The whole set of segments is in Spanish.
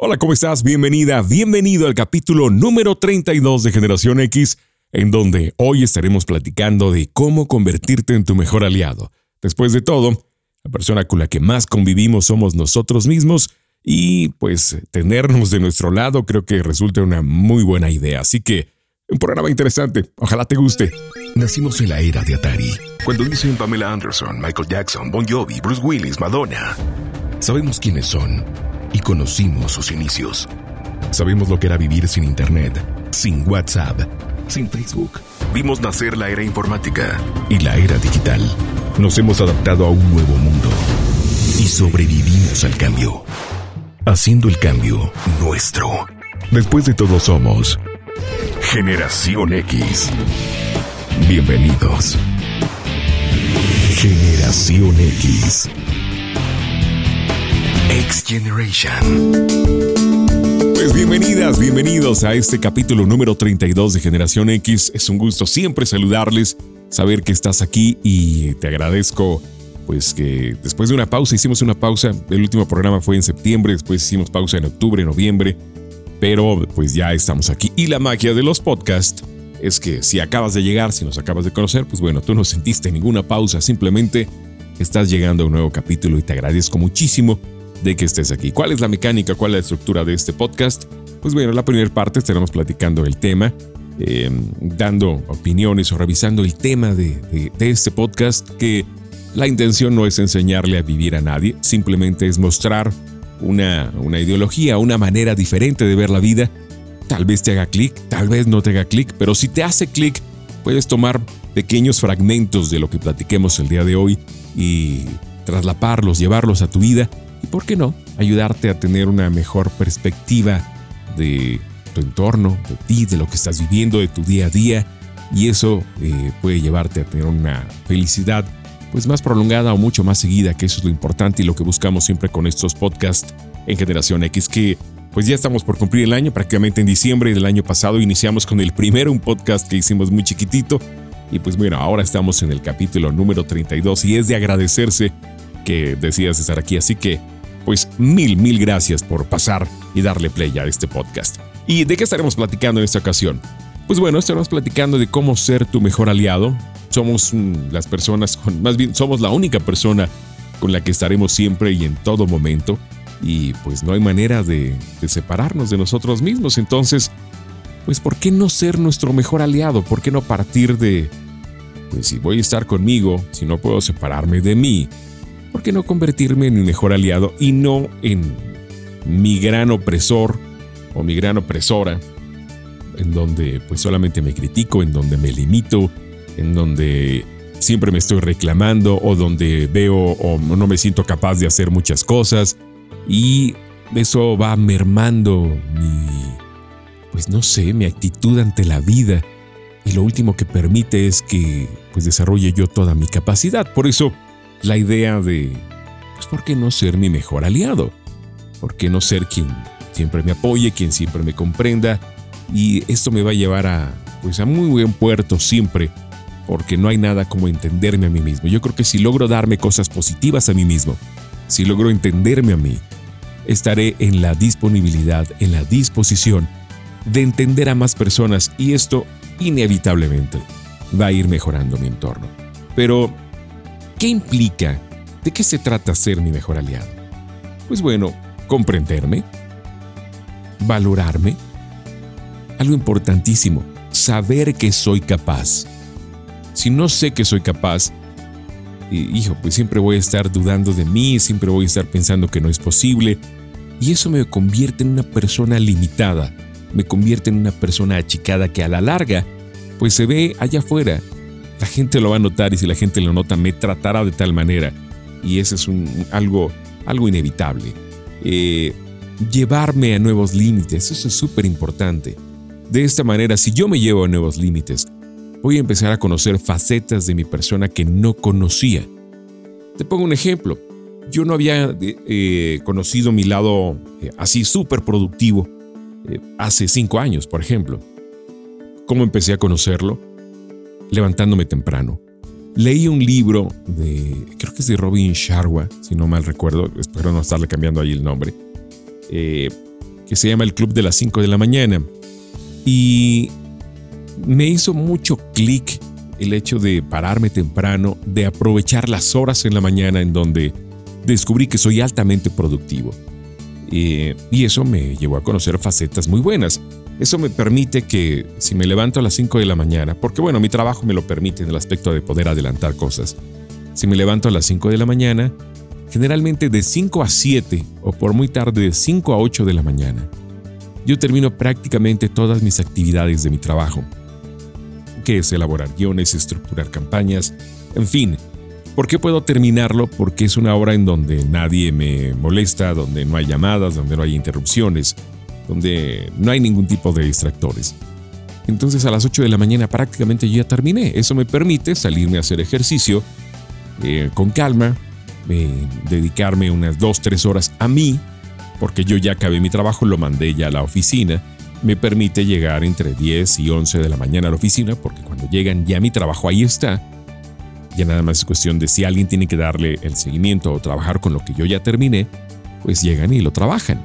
Hola, ¿cómo estás? Bienvenida, bienvenido al capítulo número 32 de Generación X, en donde hoy estaremos platicando de cómo convertirte en tu mejor aliado. Después de todo, la persona con la que más convivimos somos nosotros mismos y pues tenernos de nuestro lado creo que resulta una muy buena idea. Así que, un programa interesante, ojalá te guste. Nacimos en la era de Atari, cuando dicen Pamela Anderson, Michael Jackson, Bon Jovi, Bruce Willis, Madonna. Sabemos quiénes son y conocimos sus inicios. Sabemos lo que era vivir sin Internet, sin WhatsApp, sin Facebook. Vimos nacer la era informática y la era digital. Nos hemos adaptado a un nuevo mundo y sobrevivimos al cambio, haciendo el cambio nuestro. Después de todo somos Generación X. Bienvenidos. Generación X. X Generation. Pues bienvenidas, bienvenidos a este capítulo número 32 de Generación X. Es un gusto siempre saludarles, saber que estás aquí y te agradezco pues que después de una pausa, hicimos una pausa, el último programa fue en septiembre, después hicimos pausa en octubre, noviembre, pero pues ya estamos aquí. Y la magia de los podcasts es que si acabas de llegar, si nos acabas de conocer, pues bueno, tú no sentiste ninguna pausa, simplemente estás llegando a un nuevo capítulo y te agradezco muchísimo de que estés aquí. ¿Cuál es la mecánica? ¿Cuál es la estructura de este podcast? Pues bueno, la primera parte estaremos platicando el tema, em, dando opiniones o revisando el tema de, este podcast, que la intención no es enseñarle a vivir a nadie, simplemente es mostrar una, una ideología, una manera diferente de ver la vida. Tal vez te haga clic, tal vez no te haga clic, pero si te hace clic, puedes tomar pequeños fragmentos de lo que platiquemos el día de hoy y traslaparlos, llevarlos a tu vida ¿por qué no?, ayudarte a tener una mejor perspectiva de tu entorno, de ti, de lo que estás viviendo, de tu día a día. Y eso eh, puede llevarte a tener una felicidad pues más prolongada o mucho más seguida, que eso es lo importante y lo que buscamos siempre con estos podcasts en Generación X, que pues ya estamos por cumplir el año, prácticamente en diciembre del año pasado iniciamos con el primero, un podcast que hicimos muy chiquitito, y pues bueno, ahora estamos en el capítulo número 32 y es de agradecerse que decidas estar aquí. Así que, pues mil, mil gracias por pasar y darle play a este podcast. ¿Y de qué estaremos platicando en esta ocasión? Pues bueno, estaremos platicando de cómo ser tu mejor aliado. Somos mm, las personas, con, más bien somos la única persona con la que estaremos siempre y en todo momento. Y pues no hay manera de, de separarnos de nosotros mismos. Entonces, pues ¿por qué no ser nuestro mejor aliado? ¿Por qué no partir de, pues si voy a estar conmigo, si no puedo separarme de mí, ¿por qué no convertirme en mi mejor aliado y no en mi gran opresor o mi gran opresora? En donde pues solamente me critico, en donde me limito, en donde siempre me estoy reclamando o donde veo o no me siento capaz de hacer muchas cosas y eso va mermando mi, pues no sé, mi actitud ante la vida y lo último que permite es que pues desarrolle yo toda mi capacidad. Por eso la idea de, pues, ¿por qué no ser mi mejor aliado? ¿Por qué no ser quien siempre me apoye, quien siempre me comprenda? Y esto me va a llevar a, pues, a muy buen puerto siempre, porque no hay nada como entenderme a mí mismo. Yo creo que si logro darme cosas positivas a mí mismo, si logro entenderme a mí, estaré en la disponibilidad, en la disposición de entender a más personas y esto inevitablemente va a ir mejorando mi entorno. Pero ¿Qué implica? ¿De qué se trata ser mi mejor aliado? Pues bueno, comprenderme, valorarme, algo importantísimo, saber que soy capaz. Si no sé que soy capaz, hijo, pues siempre voy a estar dudando de mí, siempre voy a estar pensando que no es posible, y eso me convierte en una persona limitada, me convierte en una persona achicada que a la larga, pues se ve allá afuera la gente lo va a notar y si la gente lo nota me tratará de tal manera. Y eso es algo, algo inevitable. Eh, llevarme a nuevos límites, eso es súper importante. De esta manera, si yo me llevo a nuevos límites, voy a empezar a conocer facetas de mi persona que no conocía. Te pongo un ejemplo. Yo no había eh, conocido mi lado eh, así súper productivo hace cinco años, por ejemplo. ¿Cómo empecé a conocerlo? Levantándome temprano. Leí un libro de, creo que es de Robin Sharwa, si no mal recuerdo, espero no estarle cambiando ahí el nombre. Eh, que se llama el Club de las 5 de la mañana. Y me hizo mucho clic el hecho de pararme temprano, de aprovechar las horas en la mañana en donde descubrí que soy altamente productivo. Eh, y eso me llevó a conocer facetas muy buenas. Eso me permite que si me levanto a las 5 de la mañana, porque bueno, mi trabajo me lo permite en el aspecto de poder adelantar cosas. Si me levanto a las 5 de la mañana, generalmente de 5 a 7 o por muy tarde de 5 a 8 de la mañana, yo termino prácticamente todas mis actividades de mi trabajo, que es elaborar guiones, estructurar campañas, en fin, ¿Por qué puedo terminarlo? Porque es una hora en donde nadie me molesta, donde no hay llamadas, donde no hay interrupciones, donde no hay ningún tipo de distractores. Entonces a las 8 de la mañana prácticamente ya terminé. Eso me permite salirme a hacer ejercicio eh, con calma, eh, dedicarme unas 2-3 horas a mí, porque yo ya acabé mi trabajo, lo mandé ya a la oficina. Me permite llegar entre 10 y 11 de la mañana a la oficina, porque cuando llegan ya mi trabajo ahí está ya nada más es cuestión de si alguien tiene que darle el seguimiento o trabajar con lo que yo ya terminé, pues llegan y lo trabajan.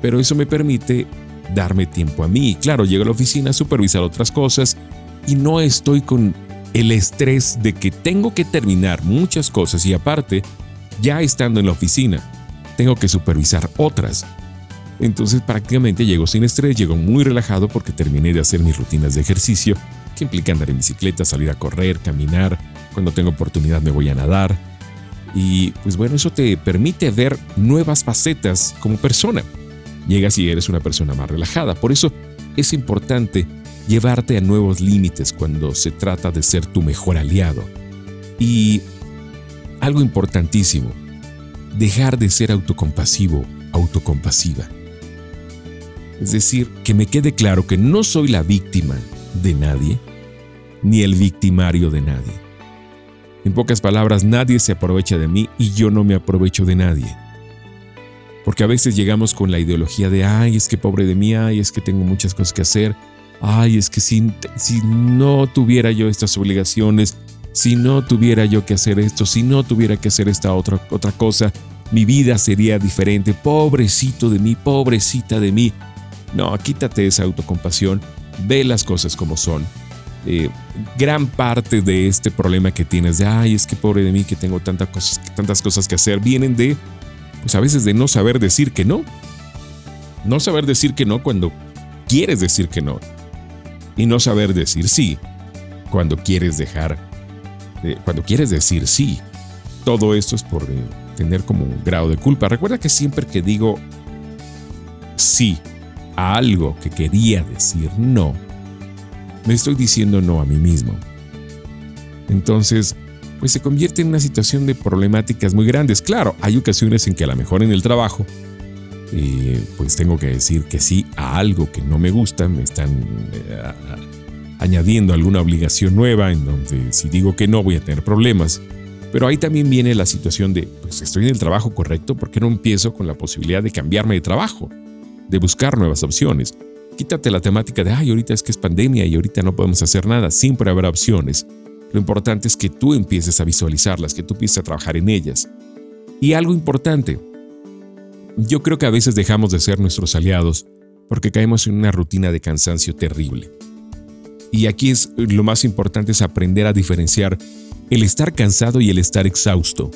Pero eso me permite darme tiempo a mí. Claro, llego a la oficina a supervisar otras cosas y no estoy con el estrés de que tengo que terminar muchas cosas y aparte, ya estando en la oficina, tengo que supervisar otras. Entonces prácticamente llego sin estrés, llego muy relajado porque terminé de hacer mis rutinas de ejercicio, que implica andar en bicicleta, salir a correr, caminar, cuando tengo oportunidad me voy a nadar. Y pues bueno, eso te permite ver nuevas facetas como persona. Llegas y eres una persona más relajada. Por eso es importante llevarte a nuevos límites cuando se trata de ser tu mejor aliado. Y algo importantísimo, dejar de ser autocompasivo, autocompasiva. Es decir, que me quede claro que no soy la víctima de nadie, ni el victimario de nadie. En pocas palabras, nadie se aprovecha de mí y yo no me aprovecho de nadie. Porque a veces llegamos con la ideología de, ay, es que pobre de mí, ay, es que tengo muchas cosas que hacer, ay, es que si, si no tuviera yo estas obligaciones, si no tuviera yo que hacer esto, si no tuviera que hacer esta otra, otra cosa, mi vida sería diferente, pobrecito de mí, pobrecita de mí. No, quítate esa autocompasión, ve las cosas como son eh, gran parte de este problema que tienes de, ay, es que pobre de mí que tengo tantas cosas, tantas cosas que hacer, vienen de, pues a veces de no saber decir que no. No saber decir que no cuando quieres decir que no. Y no saber decir sí cuando quieres dejar, cuando quieres decir sí. Todo esto es por eh, tener como un grado de culpa. Recuerda que siempre que digo sí a algo que quería decir no, me estoy diciendo no a mí mismo. Entonces, pues se convierte en una situación de problemáticas muy grandes. Claro, hay ocasiones en que a lo mejor en el trabajo, eh, pues tengo que decir que sí a algo que no me gusta, me están eh, añadiendo alguna obligación nueva en donde si digo que no voy a tener problemas. Pero ahí también viene la situación de, pues estoy en el trabajo correcto, ¿por qué no empiezo con la posibilidad de cambiarme de trabajo? De buscar nuevas opciones. Quítate la temática de, ay, ahorita es que es pandemia y ahorita no podemos hacer nada. Siempre habrá opciones. Lo importante es que tú empieces a visualizarlas, que tú empieces a trabajar en ellas. Y algo importante, yo creo que a veces dejamos de ser nuestros aliados porque caemos en una rutina de cansancio terrible. Y aquí es lo más importante es aprender a diferenciar el estar cansado y el estar exhausto.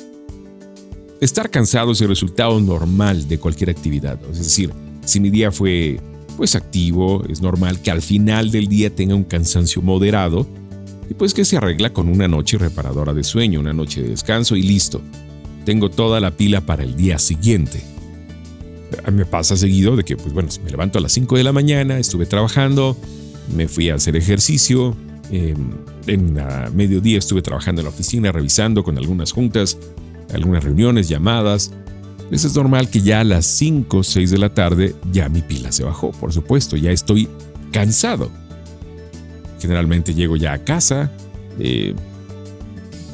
Estar cansado es el resultado normal de cualquier actividad. Es decir, si mi día fue pues activo, es normal que al final del día tenga un cansancio moderado y pues que se arregla con una noche reparadora de sueño, una noche de descanso y listo. Tengo toda la pila para el día siguiente. Me pasa seguido de que, pues bueno, si me levanto a las 5 de la mañana, estuve trabajando, me fui a hacer ejercicio, em, en a mediodía estuve trabajando en la oficina, revisando con algunas juntas, algunas reuniones, llamadas, pues es normal que ya a las 5 o 6 de la tarde ya mi pila se bajó, por supuesto, ya estoy cansado. Generalmente llego ya a casa, eh,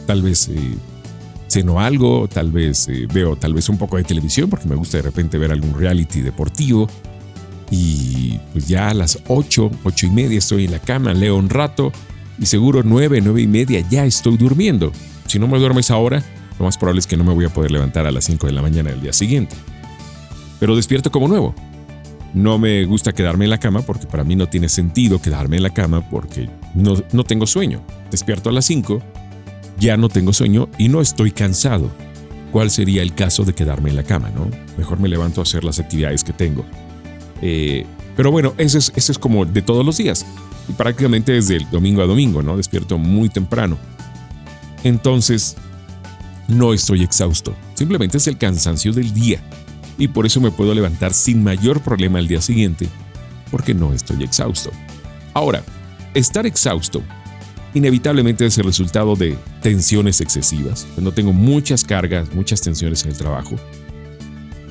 tal vez eh, ceno algo, tal vez eh, veo tal vez un poco de televisión porque me gusta de repente ver algún reality deportivo. Y pues ya a las 8, 8 y media estoy en la cama, leo un rato y seguro 9, 9 y media ya estoy durmiendo. Si no me duermes ahora, lo más probable es que no me voy a poder levantar a las 5 de la mañana del día siguiente. Pero despierto como nuevo. No me gusta quedarme en la cama porque para mí no tiene sentido quedarme en la cama porque no, no tengo sueño. Despierto a las 5, ya no tengo sueño y no estoy cansado. ¿Cuál sería el caso de quedarme en la cama, no? Mejor me levanto a hacer las actividades que tengo. Eh, pero bueno, ese es, ese es como de todos los días. Y prácticamente desde el domingo a domingo, ¿no? Despierto muy temprano. Entonces, no estoy exhausto. Simplemente es el cansancio del día y por eso me puedo levantar sin mayor problema al día siguiente, porque no estoy exhausto. Ahora, estar exhausto inevitablemente es el resultado de tensiones excesivas, cuando tengo muchas cargas, muchas tensiones en el trabajo,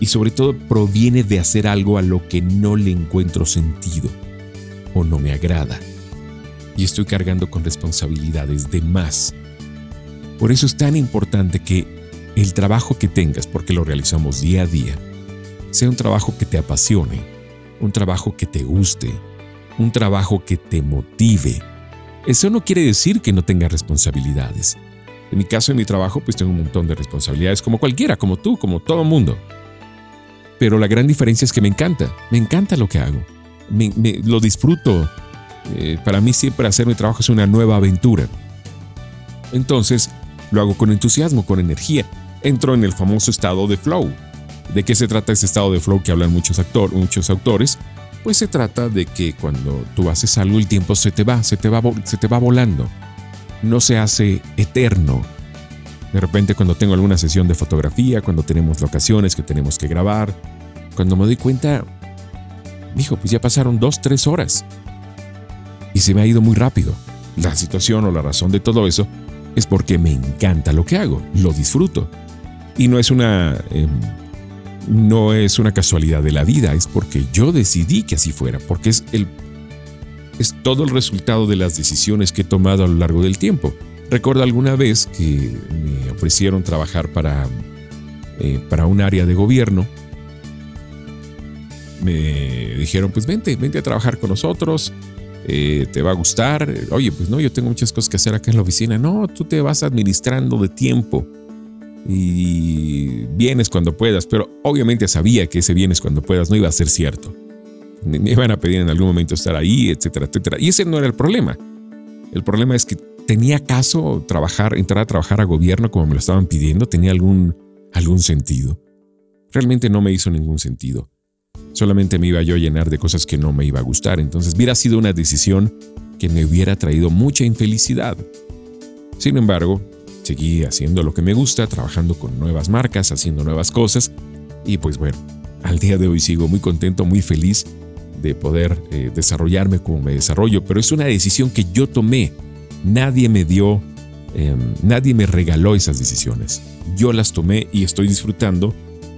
y sobre todo proviene de hacer algo a lo que no le encuentro sentido o no me agrada, y estoy cargando con responsabilidades de más. Por eso es tan importante que el trabajo que tengas, porque lo realizamos día a día, sea un trabajo que te apasione, un trabajo que te guste, un trabajo que te motive. Eso no quiere decir que no tengas responsabilidades. En mi caso, en mi trabajo, pues tengo un montón de responsabilidades, como cualquiera, como tú, como todo mundo. Pero la gran diferencia es que me encanta, me encanta lo que hago, me, lo disfruto. Eh, para mí siempre hacer mi trabajo es una nueva aventura. Entonces, lo hago con entusiasmo, con energía. Entro en el famoso estado de flow, ¿De qué se trata ese estado de flow que hablan muchos, muchos autores? Pues se trata de que cuando tú haces algo el tiempo se te va, se te va, se te va volando. No se hace eterno. De repente cuando tengo alguna sesión de fotografía, cuando tenemos locaciones que tenemos que grabar, cuando me doy cuenta, dijo, pues ya pasaron dos, tres horas. Y se me ha ido muy rápido. La situación o la razón de todo eso es porque me encanta lo que hago, lo disfruto. Y no es una em, no es una casualidad de la vida, es porque yo decidí que así fuera, porque es, el, es todo el resultado de las decisiones que he tomado a lo largo del tiempo. Recuerdo alguna vez que me ofrecieron trabajar para, eh, para un área de gobierno. Me dijeron, pues vente, vente a trabajar con nosotros, eh, te va a gustar. Oye, pues no, yo tengo muchas cosas que hacer acá en la oficina. No, tú te vas administrando de tiempo y vienes cuando puedas, pero obviamente sabía que ese vienes cuando puedas no iba a ser cierto. Me iban a pedir en algún momento estar ahí, etcétera, etcétera. Y ese no era el problema. El problema es que tenía caso trabajar, entrar a trabajar a gobierno como me lo estaban pidiendo, tenía algún, algún sentido. Realmente no me hizo ningún sentido. Solamente me iba yo a llenar de cosas que no me iba a gustar. Entonces hubiera sido una decisión que me hubiera traído mucha infelicidad. Sin embargo, seguí haciendo lo que me gusta, trabajando con nuevas marcas, haciendo nuevas cosas. Y pues bueno, al día de hoy sigo muy contento, muy feliz de poder eh, desarrollarme como me desarrollo, pero es una decisión que yo tomé. Nadie me dio, em, nadie me regaló esas decisiones. Yo las tomé y estoy disfrutando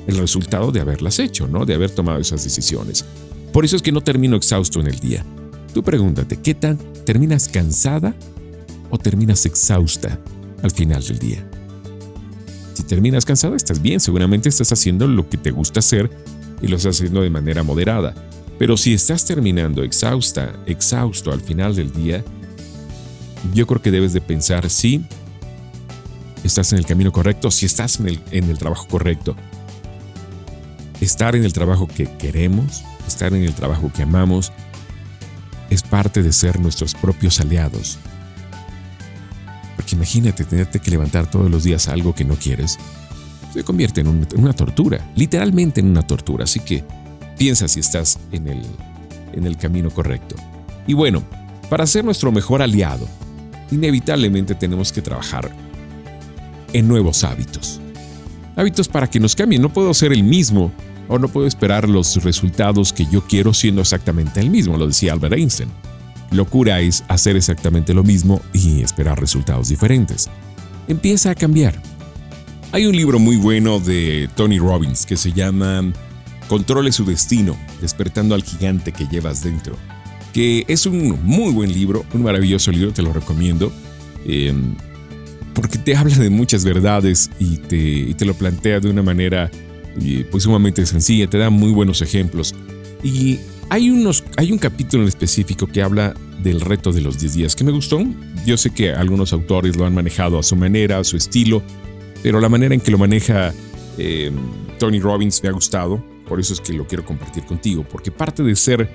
el resultado de haberlas hecho, ¿no? De haber tomado esas decisiones. Por eso es que no termino exhausto en el día. Tú pregúntate, ¿qué tan terminas cansada o terminas exhausta? Al final del día. Si terminas cansado, estás bien, seguramente estás haciendo lo que te gusta hacer y lo estás haciendo de manera moderada. Pero si estás terminando exhausta, exhausto al final del día, yo creo que debes de pensar si estás en el camino correcto, si estás en el, en el trabajo correcto. Estar en el trabajo que queremos, estar en el trabajo que amamos, es parte de ser nuestros propios aliados, imagínate tenerte que levantar todos los días algo que no quieres. Se convierte en, una tortura, literalmente en una tortura. Así que piensa si estás en el, en el camino correcto. Y bueno, para ser nuestro mejor aliado, inevitablemente tenemos que trabajar en nuevos hábitos. Hábitos para que nos cambien. No puedo ser el mismo o no puedo esperar los resultados que yo quiero siendo exactamente el mismo, lo decía Albert Einstein. Locura es hacer exactamente lo mismo y esperar resultados diferentes. Empieza a cambiar. Hay un libro muy bueno de Tony Robbins que se llama Controle su destino, despertando al gigante que llevas dentro, que es un muy buen libro, un maravilloso libro, te lo recomiendo, em, porque te habla de muchas verdades y te, lo plantea de una manera pues sumamente sencilla, te da muy buenos ejemplos. Y hay, unos, hay un capítulo en específico que habla del reto de los 10 días que me gustó. Yo sé que algunos autores lo han manejado a su manera, a su estilo, pero la manera en que lo maneja em, Tony Robbins me ha gustado por eso es que lo quiero compartir contigo, porque parte de ser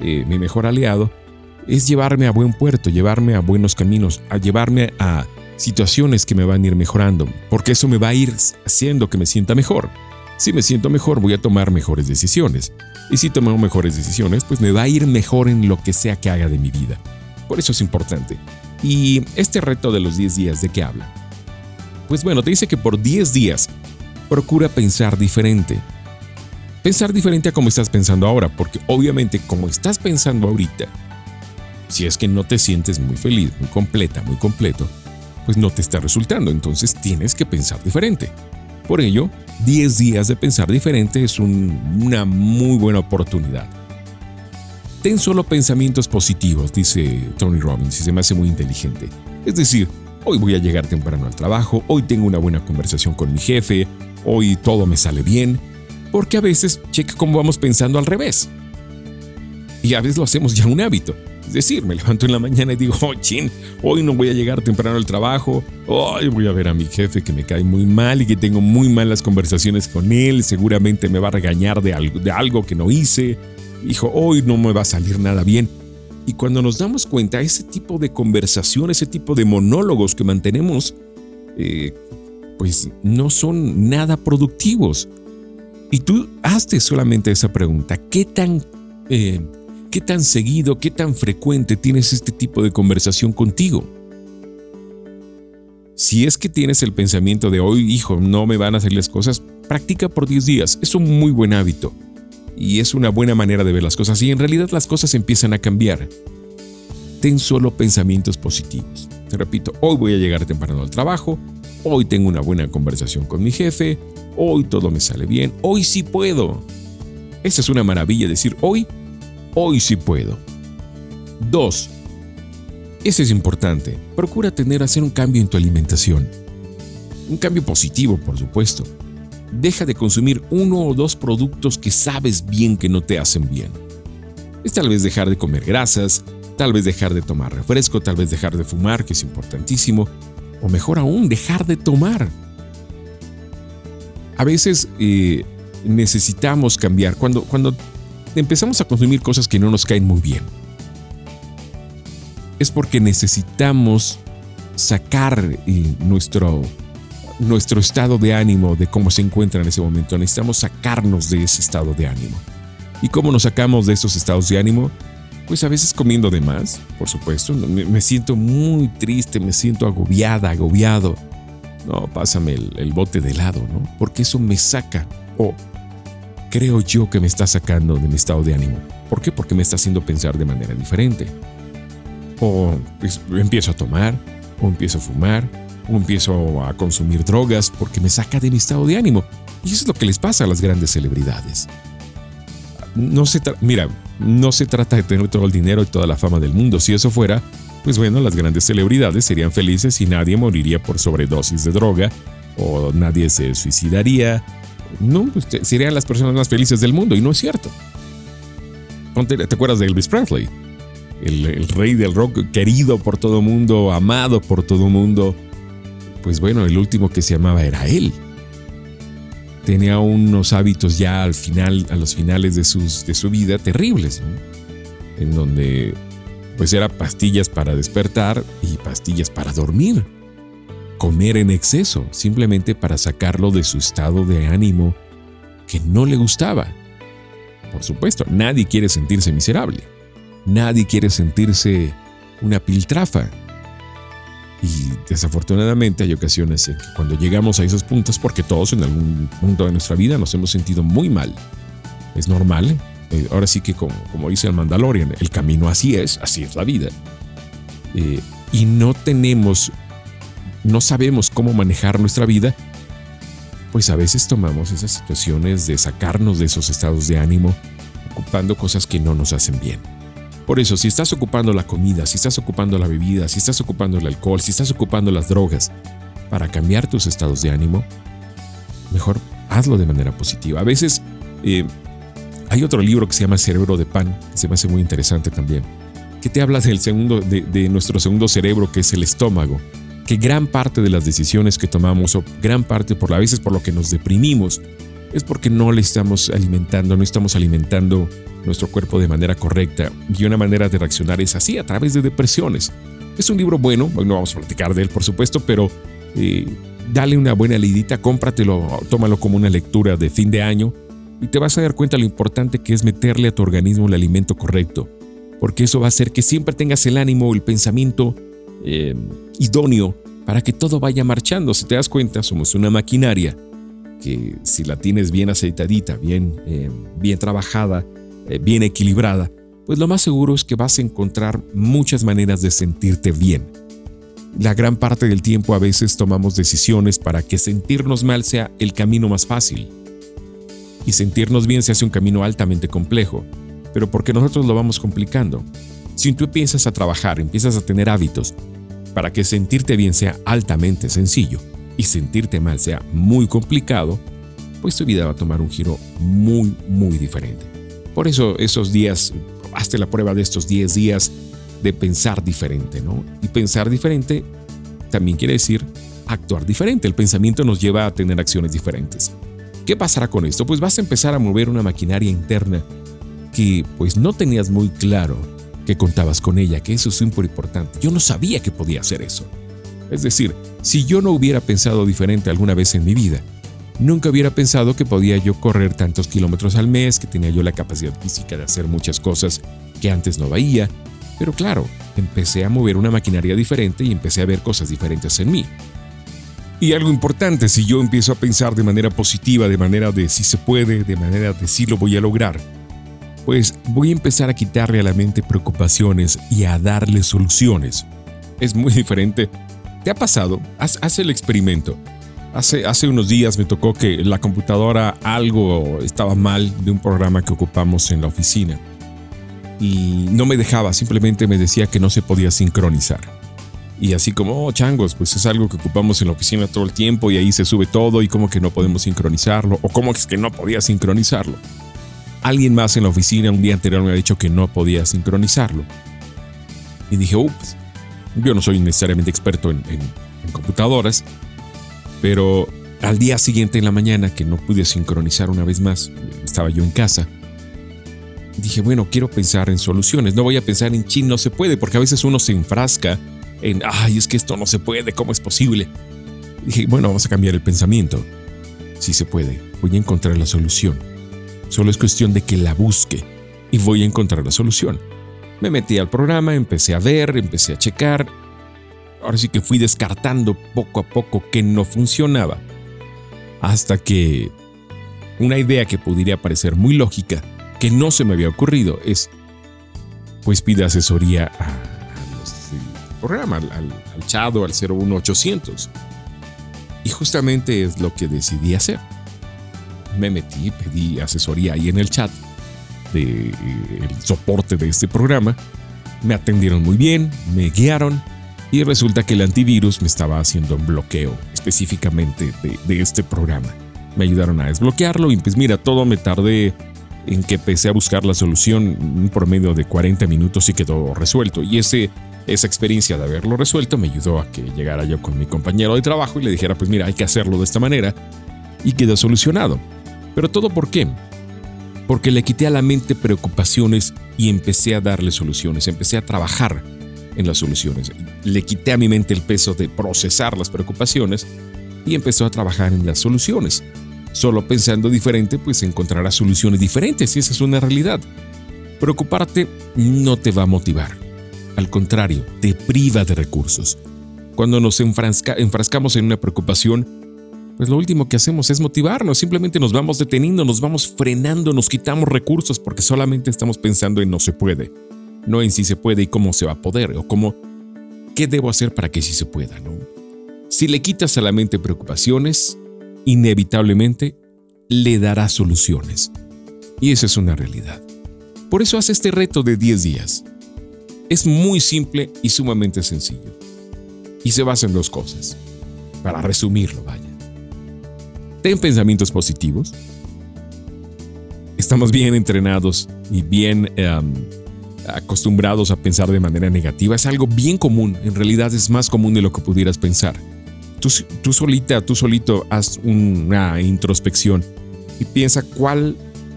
eh, mi mejor aliado es llevarme a buen puerto, llevarme a buenos caminos, a llevarme a situaciones que me van a ir mejorando, porque eso me va a ir haciendo que me sienta mejor. Si me siento mejor, voy a tomar mejores decisiones. Y si tomo mejores decisiones, pues me va a ir mejor en lo que sea que haga de mi vida. Por eso es importante. Y este reto de los 10 días, ¿de qué habla? Pues bueno, te dice que por 10 días procura pensar diferente. Pensar diferente a como estás pensando ahora, porque obviamente como estás pensando ahorita, si es que no te sientes muy feliz, muy completa, muy completo, pues no te está resultando, entonces tienes que pensar diferente. Por ello, 10 días de pensar diferente es una muy buena oportunidad. Ten solo pensamientos positivos, dice Tony Robbins, y se me hace muy inteligente. Es decir, hoy voy a llegar temprano al trabajo, hoy tengo una buena conversación con mi jefe, hoy todo me sale bien, porque a veces cheque cómo vamos pensando al revés. Y a veces lo hacemos ya un hábito. Decir, me levanto en la mañana y digo, oh, chin, hoy no voy a llegar temprano al trabajo, hoy voy a ver a mi jefe que me cae muy mal y que tengo muy malas conversaciones con él, seguramente me va a regañar de algo, de algo que no hice, hijo, hoy no me va a salir nada bien. Y cuando nos damos cuenta, ese tipo de conversación, ese tipo de monólogos que mantenemos, eh, pues no son nada productivos. Y tú hazte solamente esa pregunta, ¿qué tan, eh, qué tan seguido, qué tan frecuente tienes este tipo de conversación contigo? Si es que tienes el pensamiento de hoy, hijo, no me van a hacer las cosas, practica por 10 días. Es un muy buen hábito y es una buena manera de ver las cosas y en realidad las cosas empiezan a cambiar. Ten solo pensamientos positivos. Te repito, hoy voy a llegar temprano al trabajo, hoy tengo una buena conversación con mi jefe, hoy todo me sale bien, hoy sí puedo. Esa es una maravilla decir hoy, hoy sí puedo. 2. Ese es importante. Procura tener hacer un cambio en tu alimentación. Un cambio positivo, por supuesto deja de consumir uno o dos productos que sabes bien que no te hacen bien. Es tal vez dejar de comer grasas, tal vez dejar de tomar refresco, tal vez dejar de fumar, que es importantísimo, o mejor aún, dejar de tomar. A veces eh, necesitamos cambiar cuando, cuando empezamos a consumir cosas que no nos caen muy bien. Es porque necesitamos sacar eh, nuestro, nuestro estado de ánimo, de cómo se encuentra en ese momento. Necesitamos sacarnos de ese estado de ánimo. ¿Y cómo nos sacamos de esos estados de ánimo? Pues a veces comiendo de más, por supuesto. Me, siento muy triste, me siento agobiada, agobiado. No, pásame el, bote de helado, ¿no? Porque eso me saca, o creo yo que me está sacando de mi estado de ánimo. ¿Por qué? Porque me está haciendo pensar de manera diferente. O empiezo a tomar, o empiezo a fumar, o empiezo a consumir drogas porque me saca de mi estado de ánimo. Y eso es lo que les pasa a las grandes celebridades. No se mira, no se trata de tener todo el dinero y toda la fama del mundo. Si eso fuera, pues bueno, las grandes celebridades serían felices y nadie moriría por sobredosis de droga o nadie se suicidaría. No, pues serían las personas más felices del mundo y no es cierto. ¿Te acuerdas de Elvis Presley? El, rey del rock querido por todo mundo, amado por todo mundo, pues bueno, el último que se llamaba era él. Tenía unos hábitos ya al final, a los finales de, de su vida terribles, en donde pues era pastillas para despertar y pastillas para dormir. Comer en exceso, simplemente para sacarlo de su estado de ánimo que no le gustaba. Por supuesto, nadie quiere sentirse miserable. Nadie quiere sentirse una piltrafa. Y desafortunadamente hay ocasiones en que cuando llegamos a esos puntos, porque todos en algún punto de nuestra vida nos hemos sentido muy mal, es normal. Eh, ahora sí que como, dice el Mandalorian, el camino así es, así es la vida. Eh, y no tenemos, no sabemos cómo manejar nuestra vida, pues a veces tomamos esas situaciones de sacarnos de esos estados de ánimo, ocupando cosas que no nos hacen bien. Por eso, si estás ocupando la comida, si estás ocupando la bebida, si estás ocupando el alcohol, si estás ocupando las drogas para cambiar tus estados de ánimo, mejor hazlo de manera positiva. A veces eh, hay otro libro que se llama Cerebro de Pan, que se me hace muy interesante también, que te habla del segundo, de, nuestro segundo cerebro, que es el estómago, que gran parte de las decisiones que tomamos, o gran parte por la veces por lo que nos deprimimos, es porque no le estamos alimentando, no estamos alimentando nuestro cuerpo de manera correcta. Y una manera de reaccionar es así, a través de depresiones. Es un libro bueno, hoy no vamos a platicar de él, por supuesto, pero eh, dale una buena leidita, cómpratelo, tómalo como una lectura de fin de año y te vas a dar cuenta lo importante que es meterle a tu organismo el alimento correcto, porque eso va a hacer que siempre tengas el ánimo, el pensamiento eh, idóneo para que todo vaya marchando. Si te das cuenta, somos una maquinaria que si la tienes bien aceitadita, bien, eh, bien trabajada, eh, bien equilibrada, pues lo más seguro es que vas a encontrar muchas maneras de sentirte bien. La gran parte del tiempo a veces tomamos decisiones para que sentirnos mal sea el camino más fácil. Y sentirnos bien se hace un camino altamente complejo, pero porque nosotros lo vamos complicando. Si tú empiezas a trabajar, empiezas a tener hábitos, para que sentirte bien sea altamente sencillo y sentirte mal sea muy complicado, pues tu vida va a tomar un giro muy, muy diferente. Por eso esos días, hazte la prueba de estos 10 días de pensar diferente, ¿no? Y pensar diferente también quiere decir actuar diferente. El pensamiento nos lleva a tener acciones diferentes. ¿Qué pasará con esto? Pues vas a empezar a mover una maquinaria interna que pues no tenías muy claro que contabas con ella, que eso es súper importante. Yo no sabía que podía hacer eso. Es decir, si yo no hubiera pensado diferente alguna vez en mi vida, nunca hubiera pensado que podía yo correr tantos kilómetros al mes, que tenía yo la capacidad física de hacer muchas cosas que antes no veía. Pero claro, empecé a mover una maquinaria diferente y empecé a ver cosas diferentes en mí. Y algo importante, si yo empiezo a pensar de manera positiva, de manera de si se puede, de manera de si lo voy a lograr, pues voy a empezar a quitarle a la mente preocupaciones y a darle soluciones. Es muy diferente. ¿Te ha pasado? Haz, el experimento. Hace, hace unos días me tocó que la computadora algo estaba mal de un programa que ocupamos en la oficina. Y no me dejaba, simplemente me decía que no se podía sincronizar. Y así como, oh, changos, pues es algo que ocupamos en la oficina todo el tiempo y ahí se sube todo y como que no podemos sincronizarlo o como es que no podía sincronizarlo. Alguien más en la oficina un día anterior me ha dicho que no podía sincronizarlo. Y dije, ups, yo no soy necesariamente experto en, en computadoras, pero al día siguiente en la mañana que no pude sincronizar una vez más, estaba yo en casa, dije, bueno, quiero pensar en soluciones, no voy a pensar en chin, no se puede, porque a veces uno se enfrasca en, ay, es que esto no se puede, ¿cómo es posible? Dije, bueno, vamos a cambiar el pensamiento. Si se puede, voy a encontrar la solución. Solo es cuestión de que la busque y voy a encontrar la solución. Me metí al programa, empecé a ver, empecé a checar. Ahora sí que fui descartando poco a poco que no funcionaba. Hasta que una idea que pudiera parecer muy lógica, que no se me había ocurrido, es, pues pide asesoría a programa, al, al chat o al 01800. Y justamente es lo que decidí hacer. Me metí, pedí asesoría ahí en el chat de eh, soporte de este programa. Me atendieron muy bien, me guiaron y resulta que el antivirus me estaba haciendo un bloqueo específicamente de, de este programa. Me ayudaron a desbloquearlo y pues mira, todo me tardé en que empecé a buscar la solución un promedio de 40 minutos y quedó resuelto. Y ese esa experiencia de haberlo resuelto me ayudó a que llegara yo con mi compañero de trabajo y le dijera, pues mira, hay que hacerlo de esta manera y quedó solucionado. Pero todo por qué? Porque le quité a la mente preocupaciones y empecé a darle soluciones, empecé a trabajar en las soluciones. Le quité a mi mente el peso de procesar las preocupaciones y empezó a trabajar en las soluciones. Solo pensando diferente, pues encontrarás soluciones diferentes y esa es una realidad. Preocuparte no te va a motivar al contrario, te priva de recursos. Cuando nos enfrascamos en una preocupación, pues lo último que hacemos es motivarnos, simplemente nos vamos deteniendo, nos vamos frenando, nos quitamos recursos porque solamente estamos pensando en no se puede, no en si se puede y cómo se va a poder o cómo, qué debo hacer para que sí se pueda, ¿no? Si le quitas a la mente preocupaciones, inevitablemente le dará soluciones. Y esa es una realidad. Por eso hace este reto de 10 días. Es muy simple y sumamente sencillo. Y se basa en dos cosas. Para resumirlo, vaya. Ten pensamientos positivos. Estamos bien entrenados y bien em, acostumbrados a pensar de manera negativa. Es algo bien común. En realidad es más común de lo que pudieras pensar. Tú, tú solita, tú solito haz una introspección y piensa cuál,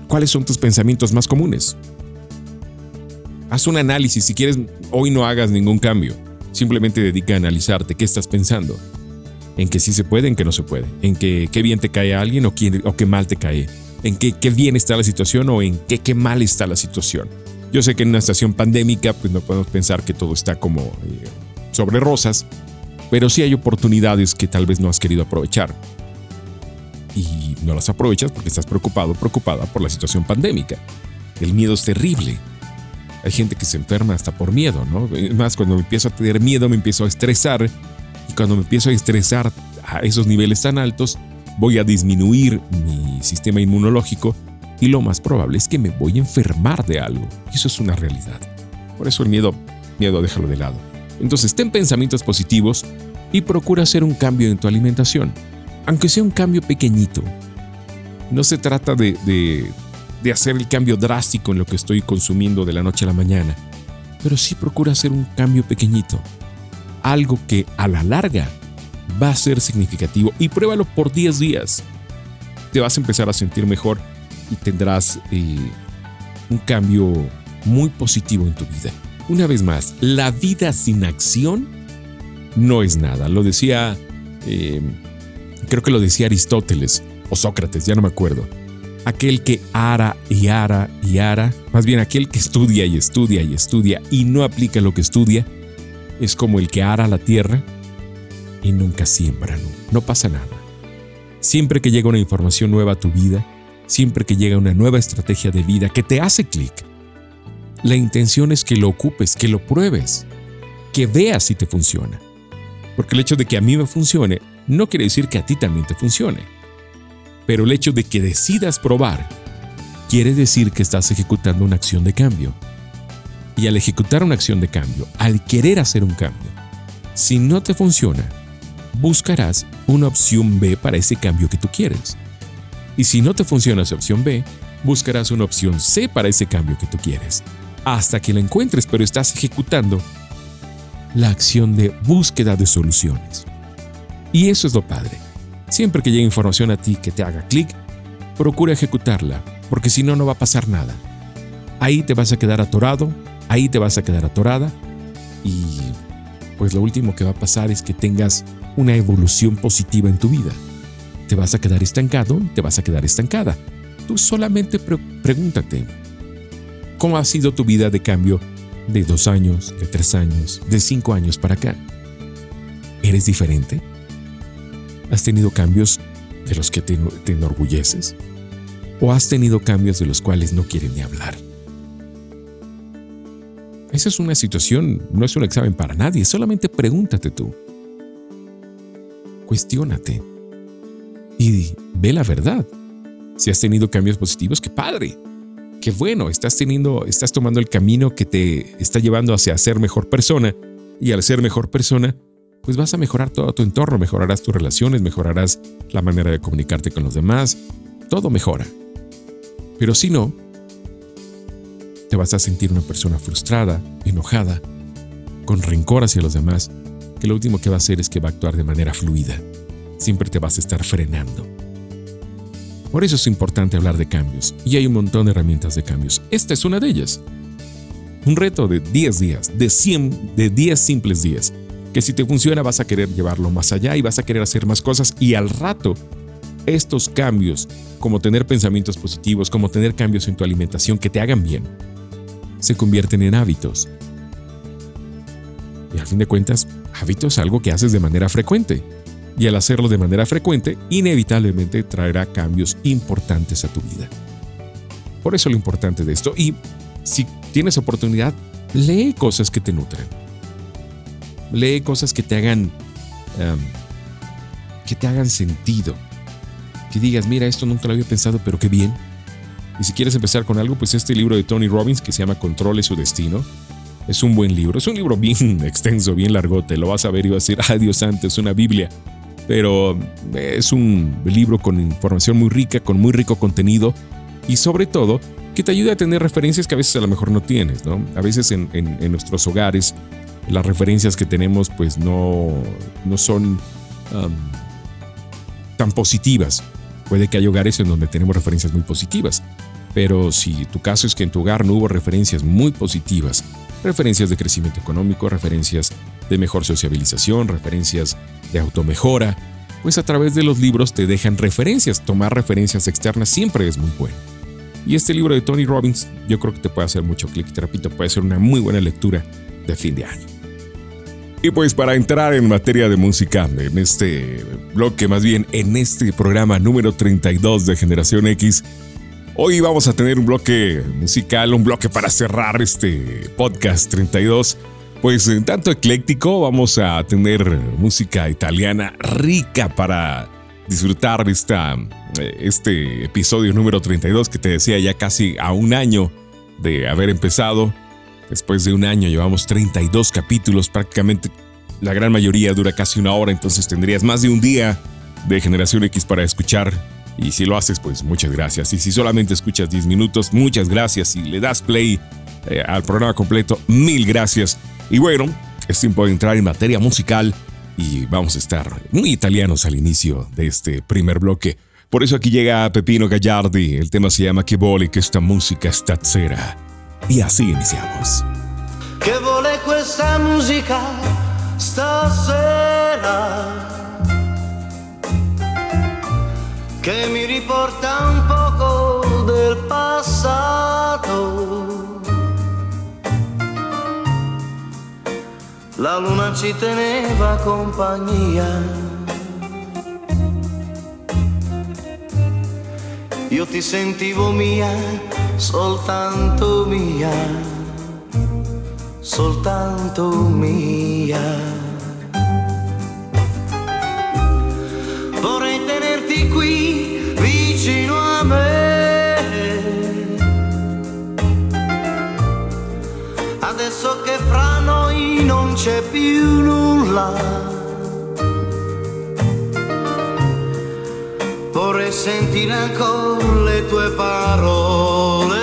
cuáles son tus pensamientos más comunes. Haz un análisis, si quieres, hoy no hagas ningún cambio. Simplemente dedica a analizarte qué estás pensando. En que sí se puede, en que no se puede. En que qué bien te cae a alguien o, qué mal te cae. En que qué bien está la situación o en qué, qué mal está la situación. Yo sé que en una estación pandémica, pues no podemos pensar que todo está como eh, sobre rosas, pero sí hay oportunidades que tal vez no has querido aprovechar. Y no las aprovechas porque estás preocupado, preocupada por la situación pandémica. El miedo es terrible hay gente que se enferma hasta por miedo, ¿no? Más cuando empiezo a tener miedo me empiezo a estresar y cuando me empiezo a estresar a esos niveles tan altos voy a disminuir mi sistema inmunológico y lo más probable es que me voy a enfermar de algo. Eso es una realidad. Por eso el miedo, miedo déjalo de lado. Entonces ten pensamientos positivos y procura hacer un cambio en tu alimentación, aunque sea un cambio pequeñito. No se trata de, de de hacer el cambio drástico en lo que estoy consumiendo de la noche a la mañana, pero sí procura hacer un cambio pequeñito, algo que a la larga va a ser significativo y pruébalo por 10 días. Te vas a empezar a sentir mejor y tendrás eh, un cambio muy positivo en tu vida. Una vez más, la vida sin acción no es nada. Lo decía, eh, creo que lo decía Aristóteles o Sócrates, ya no me acuerdo aquel que ara y ara y ara, más bien aquel que estudia y estudia y estudia y no aplica lo que estudia, es como el que ara la tierra y nunca siembra, no, pasa nada. Siempre que llega una información nueva a tu vida, siempre que llega una nueva estrategia de vida que te hace clic, la intención es que lo ocupes, que lo pruebes, que veas si te funciona. Porque el hecho de que a mí me funcione no quiere decir que a ti también te funcione. Pero el hecho de que decidas probar quiere decir que estás ejecutando una acción de cambio. Y al ejecutar una acción de cambio, al querer hacer un cambio, si no te funciona, buscarás una opción B para ese cambio que tú quieres. Y si no te funciona esa opción B, buscarás una opción C para ese cambio que tú quieres. Hasta que la encuentres, pero estás ejecutando la acción de búsqueda de soluciones. Y eso es lo padre. Siempre que llegue información a ti que te haga clic, procura ejecutarla, porque si no, no va a pasar nada. Ahí te vas a quedar atorado, ahí te vas a quedar atorada y pues lo último que va a pasar es que tengas una evolución positiva en tu vida. Te vas a quedar estancado, te vas a quedar estancada. Tú solamente pregúntate, ¿cómo ha sido tu vida de cambio de dos años, de tres años, de cinco años para acá? ¿Eres diferente? ¿Has tenido cambios de los que te, enorgulleces? ¿O has tenido cambios de los cuales no quieren ni hablar? Esa es una situación, no es un examen para nadie, solamente pregúntate tú. Cuestiónate y ve la verdad. Si has tenido cambios positivos, qué padre. Qué bueno, estás teniendo, estás tomando el camino que te está llevando hacia ser mejor persona y al ser mejor persona, pues vas a mejorar todo tu entorno, mejorarás tus relaciones, mejorarás la manera de comunicarte con los demás, todo mejora. Pero si no, te vas a sentir una persona frustrada, enojada, con rencor hacia los demás, que lo último que va a hacer es que va a actuar de manera fluida. Siempre te vas a estar frenando. Por eso es importante hablar de cambios, y hay un montón de herramientas de cambios. Esta es una de ellas. Un reto de 10 días, de 100, de 10 simples días que si te funciona vas a querer llevarlo más allá y vas a querer hacer más cosas y al rato estos cambios, como tener pensamientos positivos, como tener cambios en tu alimentación que te hagan bien, se convierten en hábitos. Y al fin de cuentas, hábitos es algo que haces de manera frecuente. Y al hacerlo de manera frecuente, inevitablemente traerá cambios importantes a tu vida. Por eso lo importante de esto. Y si tienes oportunidad, lee cosas que te nutren lee cosas que te hagan que te hagan sentido. Que digas, mira, esto nunca lo había pensado, pero qué bien. Y si quieres empezar con algo, pues este libro de Tony Robbins que se llama Controle su destino. Es un buen libro. Es un libro bien extenso, bien largote. Lo vas a ver y vas a decir, ah, Dios santo, es una Biblia. Pero es un libro con información muy rica, con muy rico contenido y sobre todo que te ayuda a tener referencias que a veces a lo mejor no tienes, ¿no? A veces en, en nuestros hogares las referencias que tenemos pues no, no son tan positivas. Puede que haya hogares en donde tenemos referencias muy positivas, pero si tu caso es que en tu hogar no hubo referencias muy positivas, referencias de crecimiento económico, referencias de mejor sociabilización, referencias de automejora, pues a través de los libros te dejan referencias. Tomar referencias externas siempre es muy bueno. Y este libro de Tony Robbins yo creo que te puede hacer mucho clic, te repito, puede ser una muy buena lectura de fin de año. Y pues para entrar en materia de música, en este bloque, más bien en este programa número 32 de Generación X, hoy vamos a tener un bloque musical, un bloque para cerrar este podcast 32. Pues en tanto ecléctico, vamos a tener música italiana rica para disfrutar esta, eh, este episodio número 32 que te decía ya casi a un año de haber empezado. Después de un año llevamos 32 capítulos, prácticamente la gran mayoría dura casi una hora, entonces tendrías más de un día de Generación X para escuchar. Y si lo haces, pues muchas gracias. Y si solamente escuchas 10 minutos, muchas gracias. Y le das play eh, al programa completo, mil gracias. Y bueno, es tiempo de entrar en materia musical y vamos a estar muy italianos al inicio de este primer bloque. Por eso aquí llega Pepino Gallardi, el tema se llama Que vole que esta música cera Y así iniciamos. Che vuole questa musica stasera? Che mi riporta un poco del passato. La luna ci teneva compagnia. Io ti sentivo mia, soltanto mia, soltanto mia. Vorrei tenerti qui vicino a me. Adesso che fra noi non c'è più nulla sentire ancora le tue parole.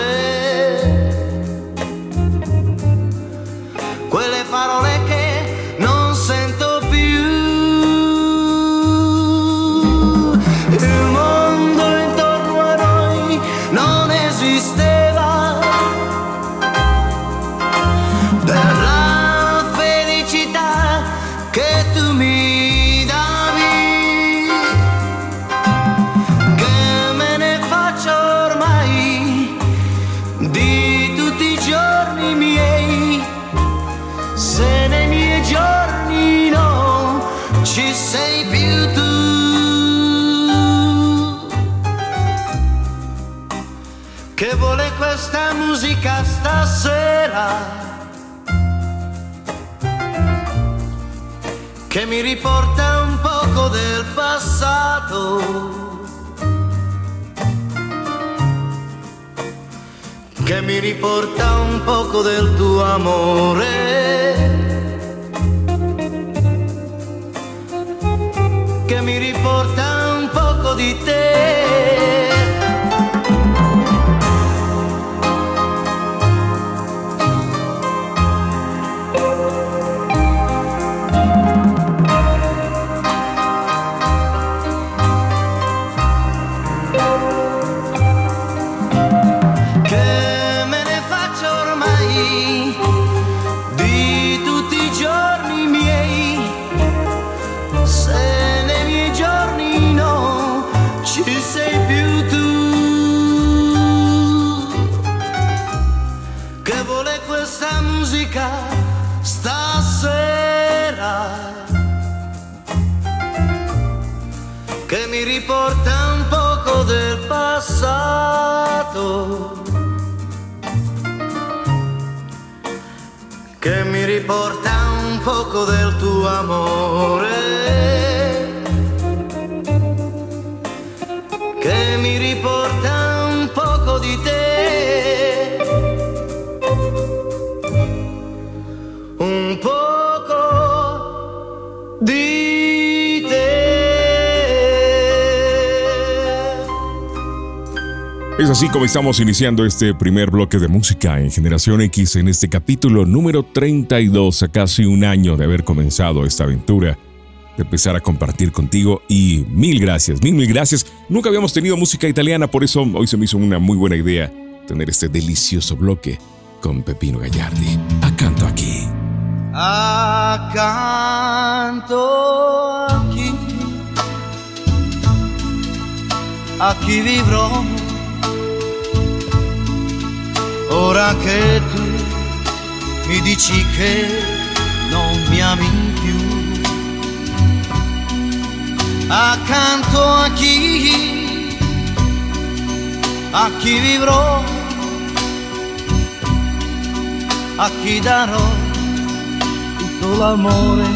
Mi riporta un poco del passato. che mi riporta un poco del tuo amore. Che mi riporta un poco di te. Así como estamos iniciando este primer bloque de música en Generación X en este capítulo número 32 a casi un año de haber comenzado esta aventura. de empezar a compartir contigo y mil gracias, mil, mil gracias. Nunca habíamos tenido música italiana, por eso hoy se me hizo una muy buena idea tener este delicioso bloque con Pepino Gallardi. Acanto aquí. Accanto aquí, aquí vivrò. Ora che tu mi dici che non mi ami più, accanto a chi, a chi vivrò, a chi darò tutto l'amore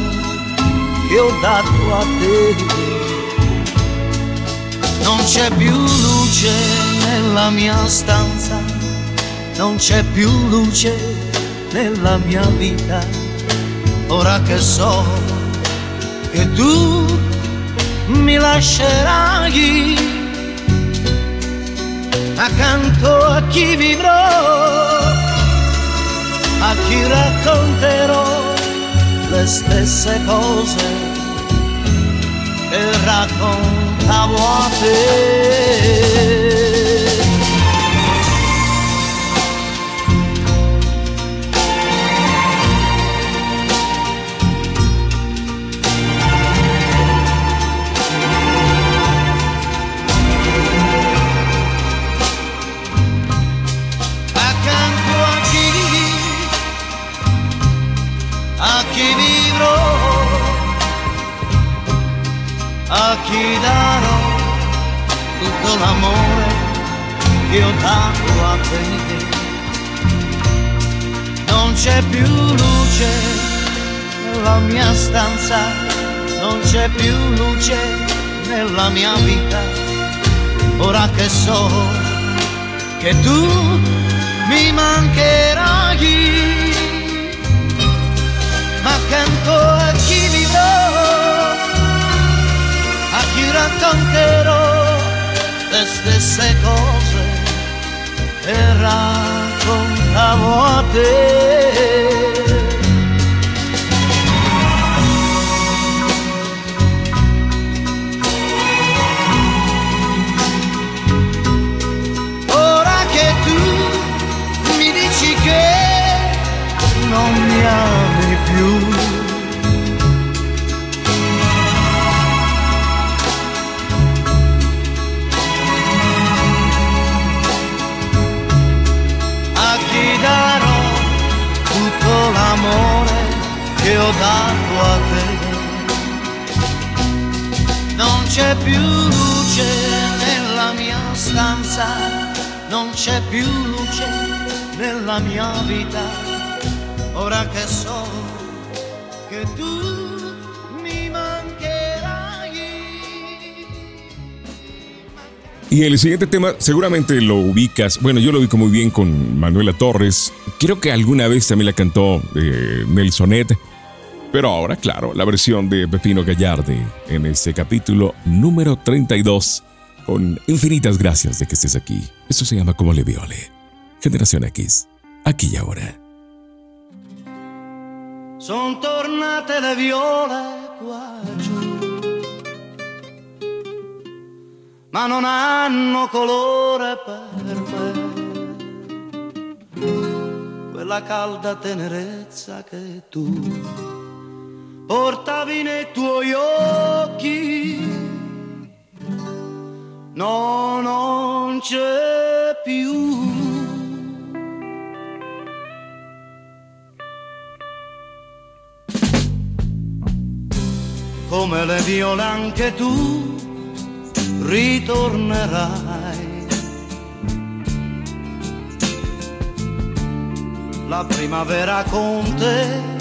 che ho dato a te. Non c'è più luce nella mia stanza, non c'è più luce nella mia vita, ora che so che tu mi lascerai accanto a chi vivrò, a chi racconterò le stesse cose che raccontavo a te. Vivrò, a chi darò tutto l'amore che ho dato a te. Non c'è più luce nella mia stanza, non c'è più luce nella mia vita, ora che so che tu mi mancherai, ma accanto a chi vivrò, a chi racconterò le stesse cose che raccontavo a te. Dato a te. Non c'è più luce nella mia stanza, non c'è più luce nella mia vita, ora che so che tu mi mancherai. Y el siguiente tema seguramente lo ubicas. Bueno, yo lo ubico muy bien con Manuela Torres. Creo que alguna vez también la cantó eh, Nelsonet. Pero ahora, claro, la versión de Pepino Gallardi en este capítulo número 32. Con infinitas gracias de que estés aquí. Esto se llama Como le viole. Generación X. Aquí y ahora. Son tornate qua giù, ma non hanno colore per me. Quella calda tenerezza che tu portavi nei tuoi occhi, no, non c'è più. come le viole anche tu ritornerai. La primavera con te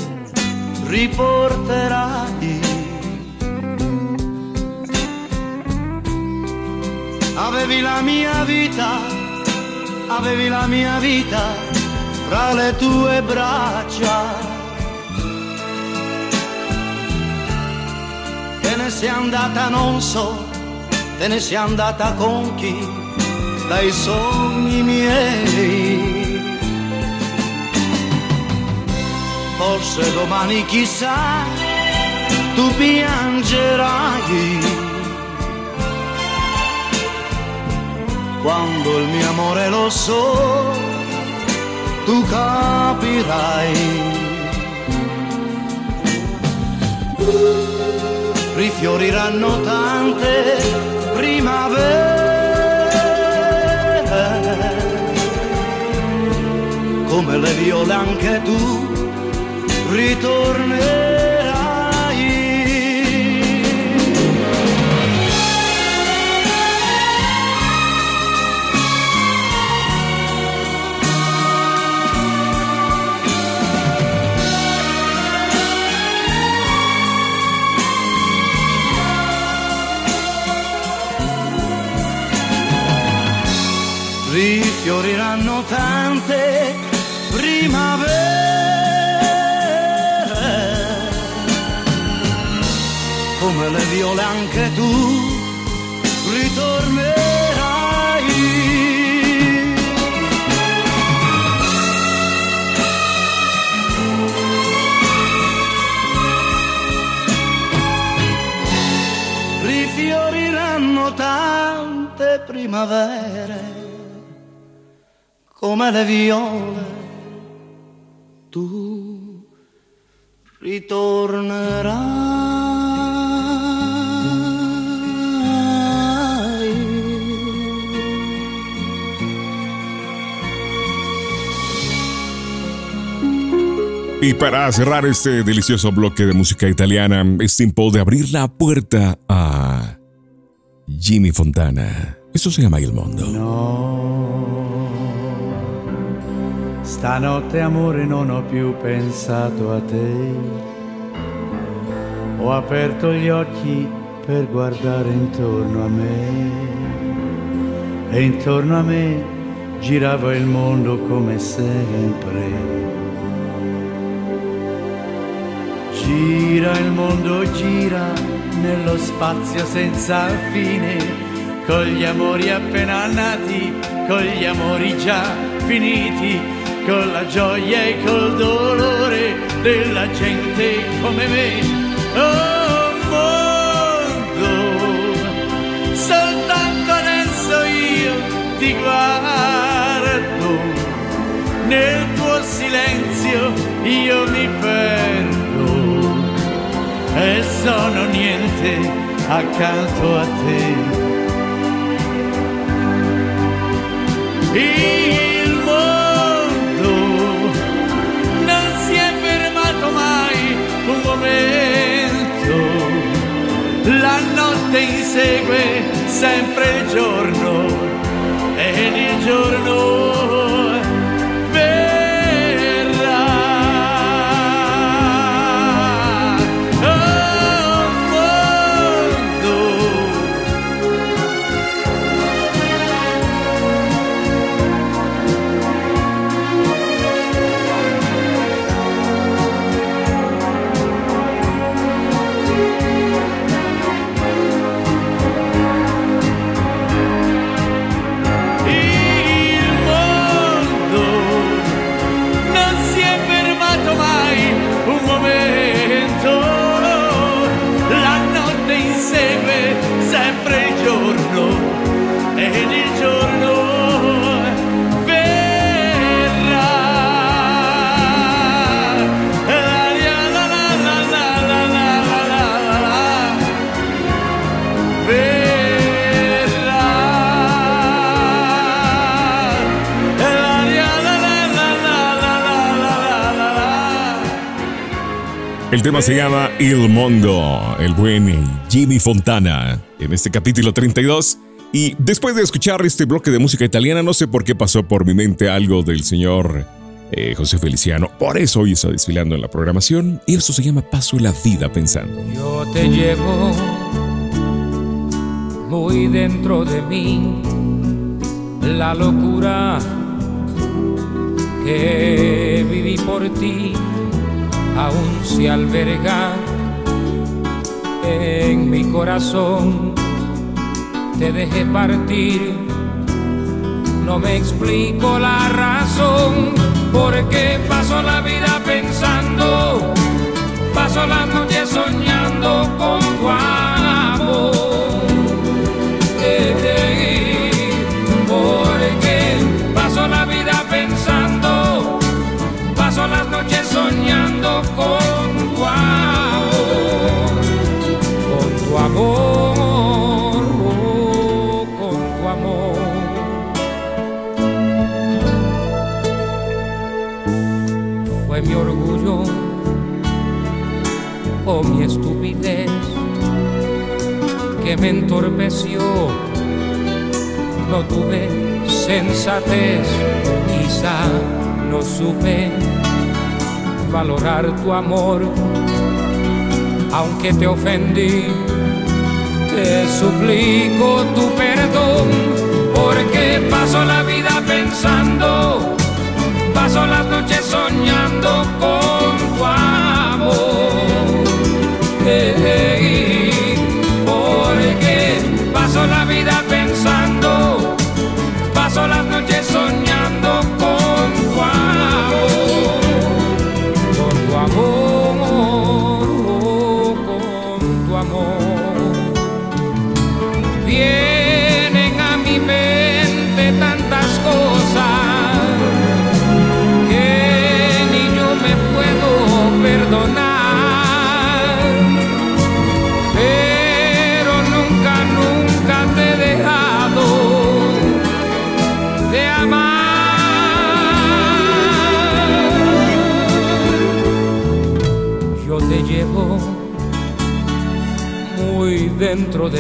riporterai. Avevi la mia vita, avevi la mia vita fra le tue braccia. te ne sei andata non so, te ne sei andata con chi, dai sogni miei. Forse domani chissà, tu piangerai. Quando il mio amore lo so, tu capirai. Rifioriranno tante primavere come le viole anche tu ritornerò. fioriranno come le viole anche tu ritornerai. Rifioriranno tante primavere come le viole tu ritornerai. Y para cerrar este delicioso bloque de música italiana, es tiempo de abrir la puerta a Jimmy Fontana. Esto se llama Il Mondo. No, stanotte amore non ho più pensato a te. Ho aperto gli occhi per guardare intorno a me. E intorno a me girava il mondo come sempre. Gira il mondo, gira nello spazio senza fine, con gli amori appena nati, con gli amori già finiti, con la gioia e col dolore della gente come me. Oh mondo, soltanto adesso io ti guardo, nel tuo silenzio io mi perdo e sono niente accanto a te. Il mondo non si è fermato mai un momento, la notte insegue sempre il giorno ed il giorno tema se llama Il Mondo, el buen Jimmy Fontana, en este capítulo 32. Y después de escuchar este bloque de música italiana, no sé por qué pasó por mi mente algo del señor eh, José Feliciano. Por eso hoy está desfilando en la programación. Y eso se llama Paso la vida pensando. Yo te llevo muy dentro de mí la locura que viví por ti aún se alberga en mi corazón. Te dejé partir, no me explico la razón, porque paso la vida pensando, paso la noche soñando con tu amor. Porque paso la vida pensando, paso las noches soñando. Mi estupidez que me entorpeció. No tuve sensatez, quizá no supe valorar tu amor, aunque te ofendí. Te suplico tu perdón, porque paso la vida pensando, paso las noches soñando con tu amor. Paso la vida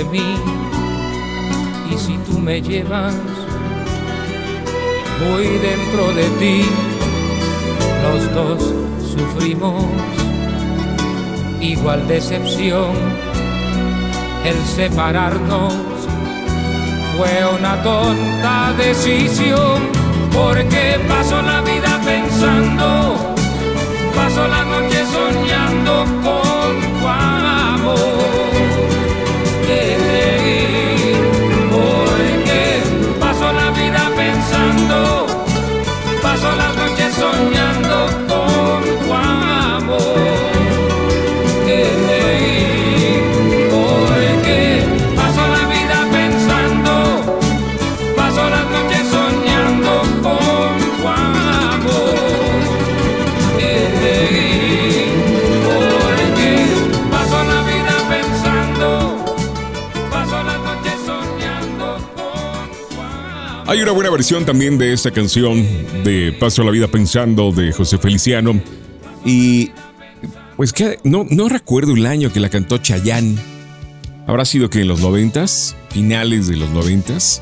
mí y si tú me llevas muy dentro de ti, los dos sufrimos igual decepción. El separarnos fue una tonta decisión, porque paso la vida pensando, paso la noche soñando con una buena versión también de esta canción de Paso la vida pensando de José Feliciano. Y pues que no, no recuerdo el año que la cantó Chayanne. Habrá sido que en los noventas, finales de los noventas.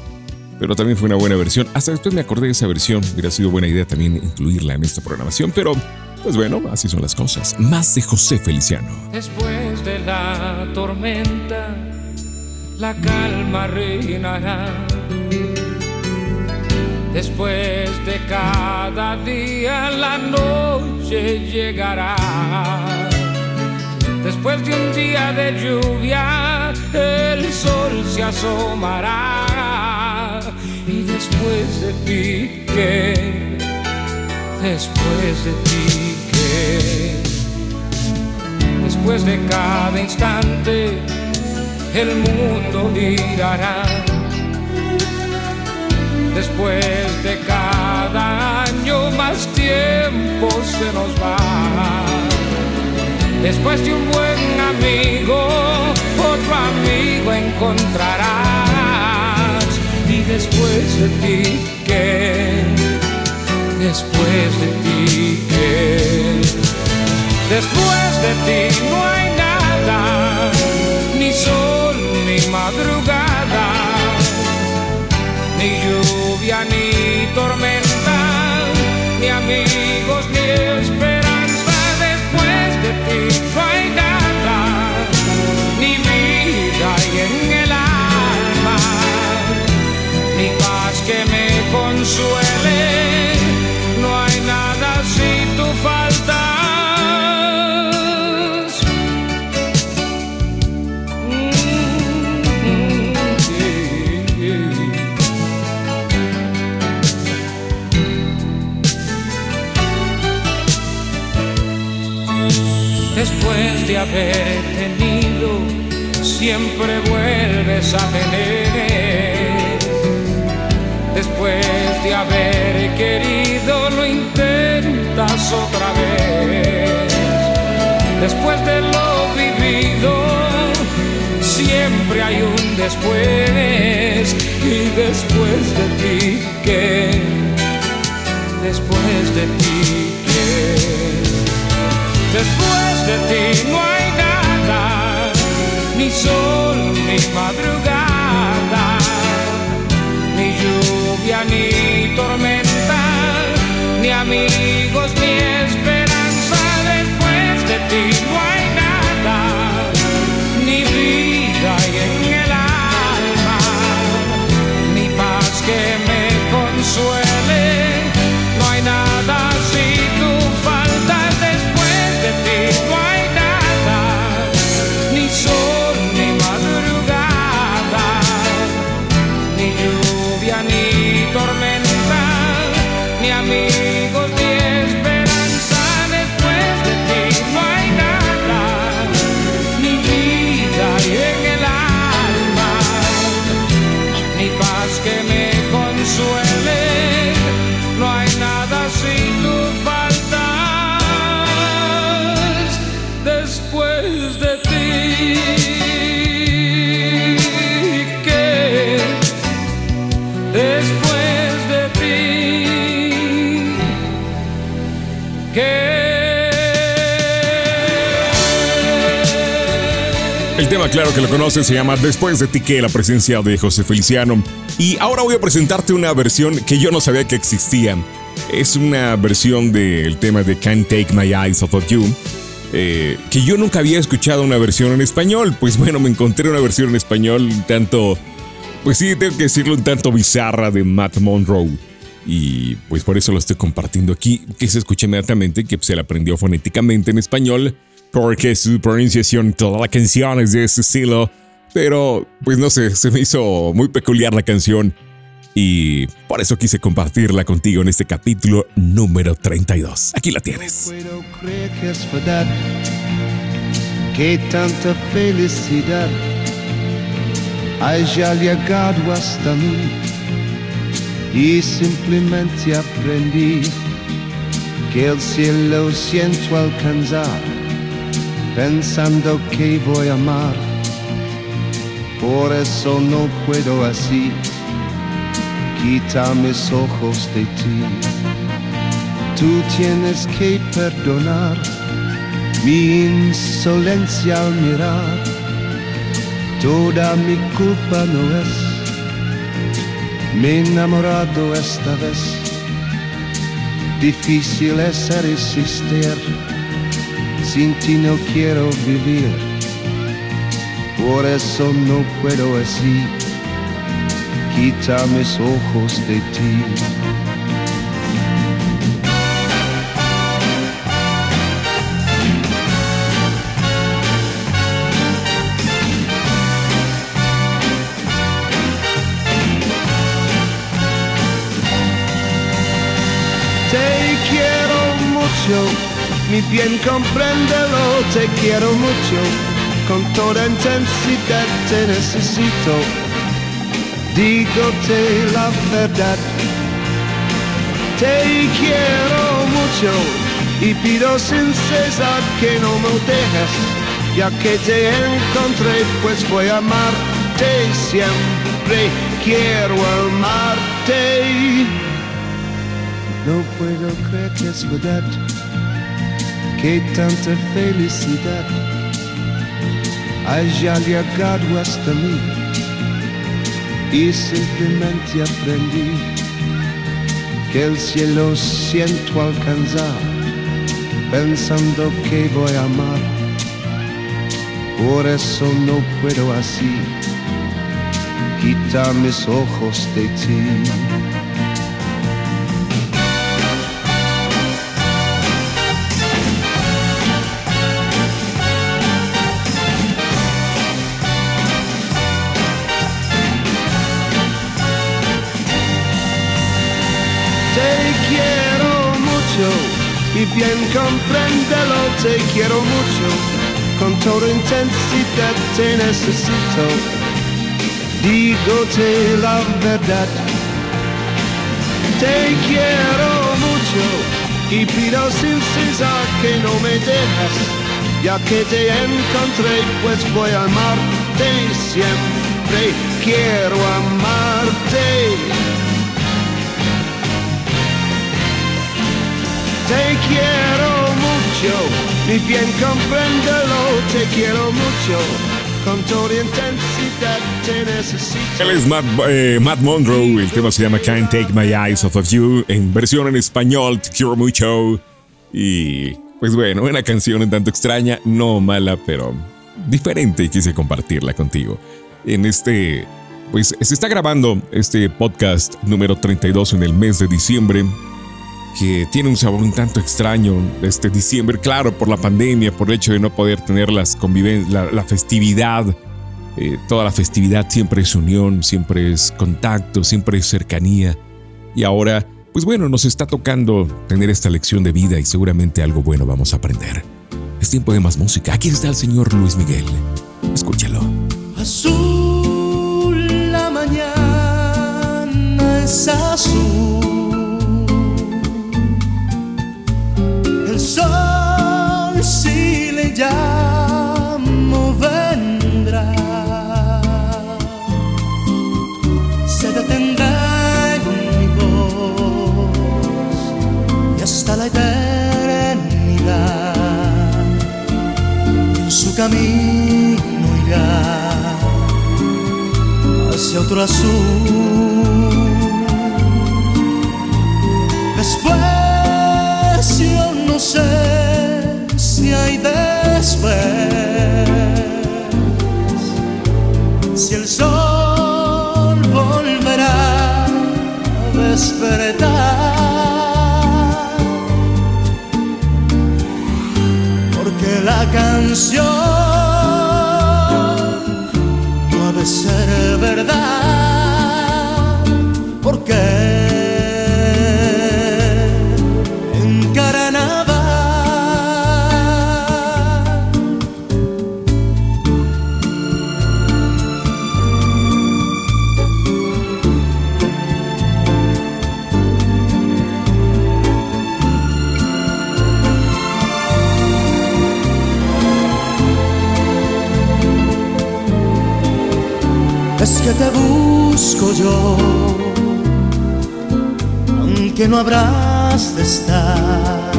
Pero también fue una buena versión. Hasta después me acordé de esa versión. Hubiera sido buena idea también incluirla en esta programación. Pero, pues bueno, así son las cosas. Más de José Feliciano. Después de la tormenta, la calma reinará. Después de cada día, la noche llegará. Después de un día de lluvia, el sol se asomará. Y después de ti, ¿qué? Después de ti, ¿qué? Después de cada instante, el mundo girará. Después de cada año, más tiempo se nos va. Después de un buen amigo, otro amigo encontrarás. Y después de ti, ¿qué? Después de ti, ¿qué? Después de ti no hay nada, ni sol, ni madrugada, ni lluvia, ni tormenta, ni amigos, ni esperanza. Después de ti no hay nada, ni vida y en el alma, ni paz que me consuele. De haber tenido, siempre vuelves a tener. Después de haber querido lo intentas otra vez. Después de lo vivido, siempre hay un después. Y después de ti, ¿qué? Después de ti. Después de ti no hay nada, ni sol, ni madrugada, ni lluvia, ni tormenta, ni amigos, claro que lo conoces, se llama Después de ti que la presencia de José Feliciano. Y ahora voy a presentarte una versión que yo no sabía que existía. Es una versión del tema de Can't Take My Eyes Off of You. eh, que yo nunca había escuchado una versión en español. Pues bueno, me encontré una versión en español un tanto, pues sí, tengo que decirlo, un tanto bizarra de Matt Monroe. Y pues por eso lo estoy compartiendo aquí, que se escucha inmediatamente, que se la aprendió fonéticamente en español, porque su pronunciación, toda la canción es de ese estilo. Pero, pues no sé, se me hizo muy peculiar la canción. Y por eso quise compartirla contigo en este capítulo número 32. Aquí la tienes. puedo creer que es que tanta felicidad haya llegado hasta mí y simplemente aprendí que el cielo siento alcanzar pensando que voy a amar. Por eso no puedo así quitar mis ojos de ti. Tú tienes que perdonar mi insolencia al mirar. Toda mi culpa no es. Me he enamorado esta vez. Difícil es resistir. Sin ti no quiero vivir. Por eso no puedo así. Quita mis ojos de ti. Te quiero mucho, mi bien compréndelo, te quiero mucho, con toda intensidad te necesito, dígote la verdad. Te quiero mucho y pido sin cesar que no me dejes, ya que te encontré, pues voy a amarte siempre, quiero amarte. No puedo creer que es verdad, que tanta felicidad haya llegado hasta mí y simplemente aprendí que el cielo siento alcanzar pensando que voy a amar. Por eso no puedo así quitar mis ojos de ti. Bien compréndelo, te quiero mucho. Con toda intensidad te necesito. Dígote la verdad. Te quiero mucho y pido sin cesar que no me dejas. Ya que te encontré, pues voy a amarte siempre. Quiero amarte. Te quiero mucho, bien compréndelo, te quiero mucho. Él es Matt, eh, Monroe, el tema se llama Can't Take My Eyes Off of You, en versión en español, Te quiero mucho. Y pues bueno, una canción un tanto extraña, no mala, pero diferente y quise compartirla contigo. En este, pues se está grabando este podcast número 32 en el mes de diciembre, que tiene un sabor un tanto extraño este diciembre, claro, por la pandemia, por el hecho de no poder tener las la, la festividad. eh, toda la festividad siempre es unión, siempre es contacto, siempre es cercanía. Y ahora, pues bueno, nos está tocando tener esta lección de vida y seguramente algo bueno vamos a aprender. Es tiempo de más música. Aquí está el señor Luis Miguel. Escúchalo. Azul la mañana es azul. Llamo vendrá. Se detendrá en mi voz y hasta la eternidad en su camino irá hacia otro azul. Canción no de ser verdad. Yo, aunque no habrás de estar,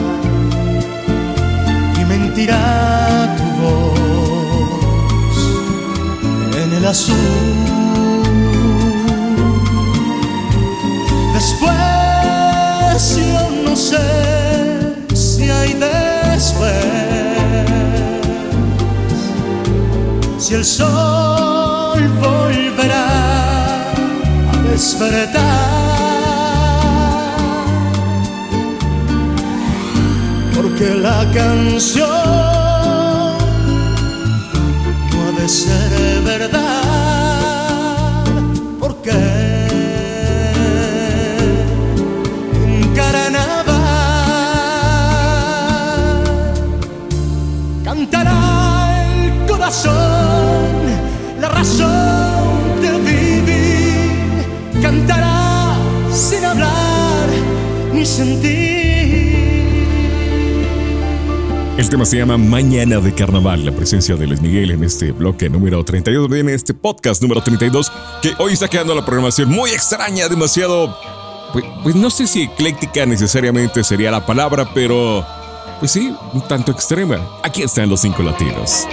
y mentirá tu voz en el azul. Después yo no sé si hay después si el sol volverá despertar. Porque la canción no ha ser verdad. Porque en carnaval cantará el corazón, la razón ni sentir. El tema se llama Mañana de Carnaval, la presencia de Luis Miguel en este bloque número 32, en este podcast número 32, que hoy está quedando la programación muy extraña, demasiado, pues, pues no sé si ecléctica necesariamente sería la palabra, pero pues sí, un tanto extrema. Aquí están los cinco latinos.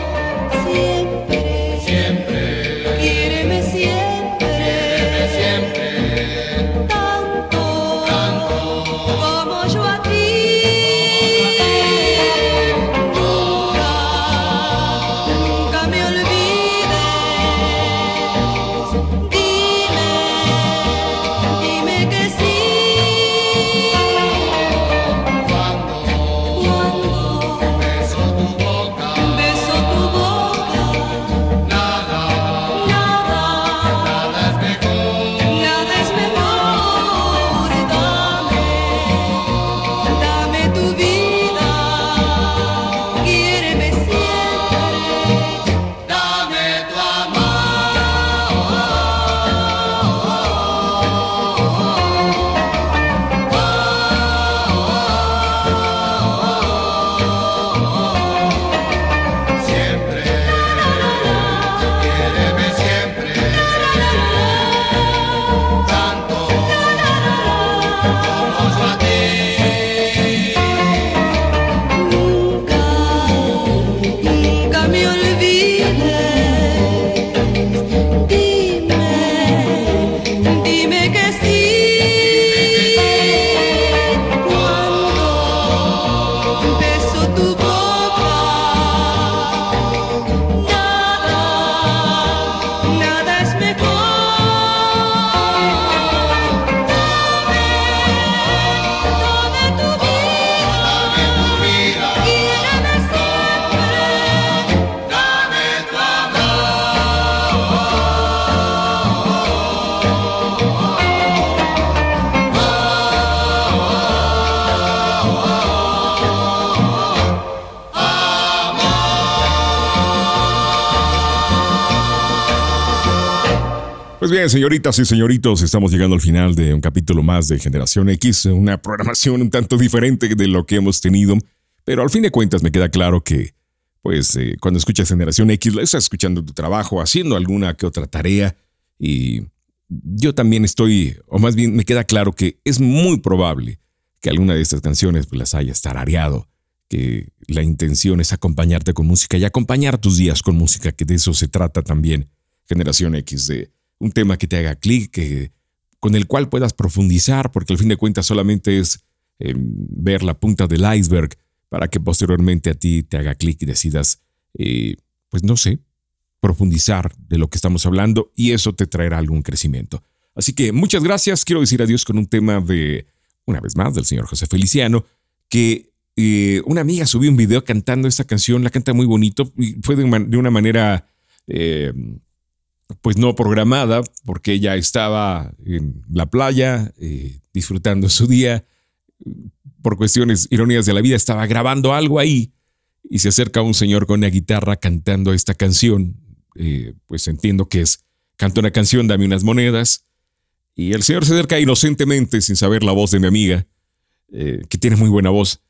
Pues bien, señoritas y señoritos, estamos llegando al final de un capítulo más de Generación X, una programación un tanto diferente de lo que hemos tenido, pero al fin de cuentas me queda claro que, pues, eh, cuando escuchas Generación X, la estás escuchando tu trabajo, haciendo alguna que otra tarea, y yo también estoy, o más bien me queda claro que es muy probable que alguna de estas canciones pues, las hayas tarareado, que la intención es acompañarte con música y acompañar tus días con música, que de eso se trata también Generación X, de un tema que te haga clic, que, con el cual puedas profundizar, porque al fin de cuentas solamente es eh, ver la punta del iceberg para que posteriormente a ti te haga clic y decidas, eh, pues no sé, profundizar de lo que estamos hablando y eso te traerá algún crecimiento. Así que muchas gracias. Quiero decir adiós con un tema de, una vez más, del señor José Feliciano, que eh, una amiga subió un video cantando esta canción, la canta muy bonito y fue de, una- manera, pues no programada, porque ella estaba en la playa eh, disfrutando su día. Por cuestiones ironías de la vida, estaba grabando algo ahí y se acerca un señor con una guitarra cantando esta canción. Eh, pues entiendo que es, canta una canción, dame unas monedas. Y el señor se acerca inocentemente, sin saber la voz de mi amiga, eh, que tiene muy buena voz,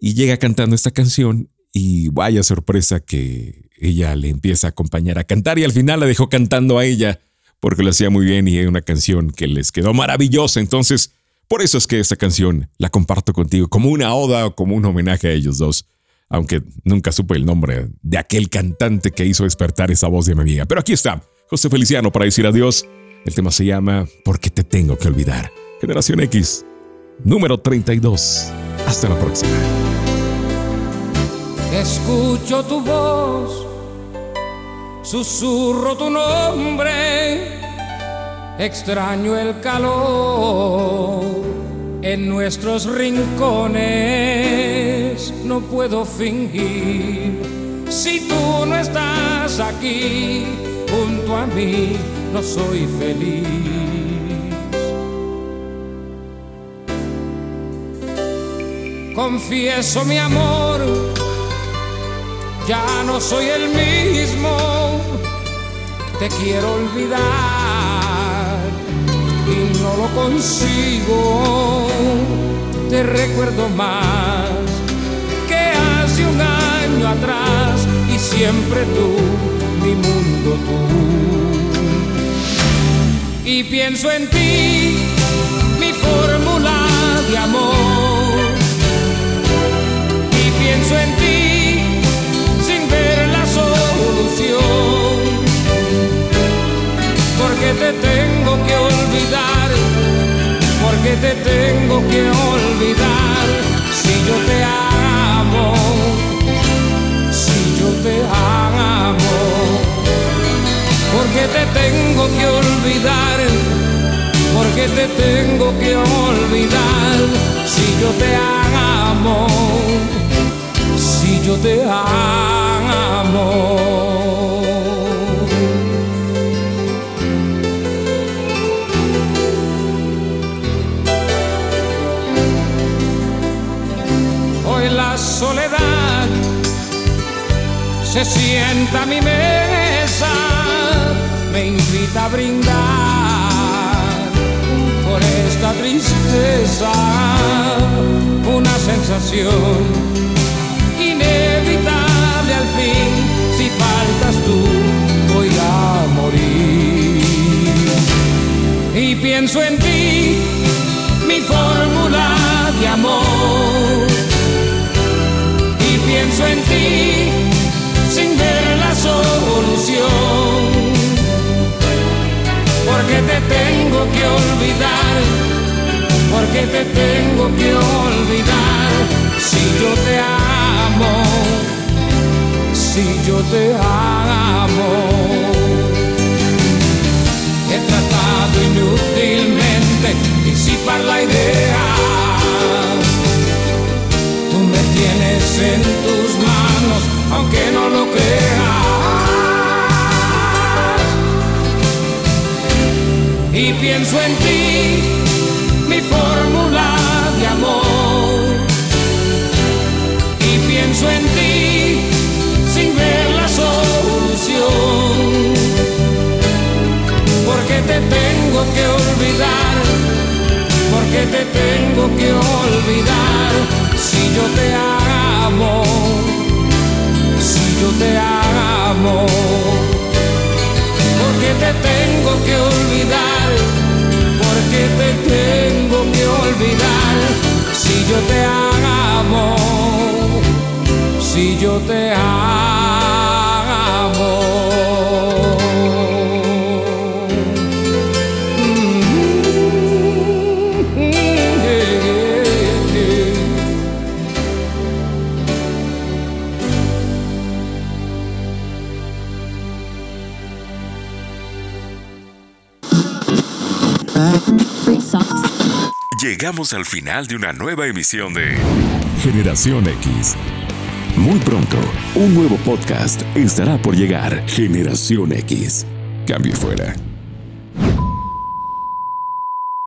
y llega cantando esta canción. Y vaya sorpresa que ella le empieza a acompañar a cantar y al final la dejó cantando a ella porque lo hacía muy bien y es una canción que les quedó maravillosa. Entonces, por eso es que esta canción la comparto contigo como una oda o como un homenaje a ellos dos aunque nunca supe el nombre de aquel cantante que hizo despertar esa voz de mi amiga. Pero aquí está, José Feliciano para decir adiós. El tema se llama ¿Por qué te tengo que olvidar? Generación X, número 32. Hasta la próxima. Escucho tu voz, susurro tu nombre, extraño el calor en nuestros rincones, no puedo fingir. Si tú no estás aquí junto a mí, no soy feliz. Confieso mi amor, ya no soy el mismo, te quiero olvidar y no lo consigo, te recuerdo más que hace un año atrás y siempre tú, mi mundo tú. Y pienso en ti, mi fórmula de amor. Y pienso en ti Porque te tengo que olvidar, porque te tengo que olvidar. Si yo te amo, si yo te amo, porque te tengo que olvidar porque te tengo que olvidar. Si yo te amo, si yo te amo. Hoy la soledad se sienta a mi mesa, me invita a brindar por esta tristeza, una sensación pienso en ti, mi fórmula de amor, y pienso en ti sin ver la solución. Porque te tengo que olvidar, porque te tengo que olvidar, si yo te amo, si yo te amo. Disipar la idea, tú me tienes en tus manos, aunque no lo creas. y pienso en ti, mi fórmula de amor. Y pienso en ti sin ver la solución, porque te porque te tengo que olvidar si yo te amo, si yo te amo, porque te tengo que olvidar, porque te tengo que olvidar si yo te amo, si yo te amo. Llegamos al final de una nueva emisión de Generación X. Muy pronto, un nuevo podcast estará por llegar. Generación X. Cambio fuera.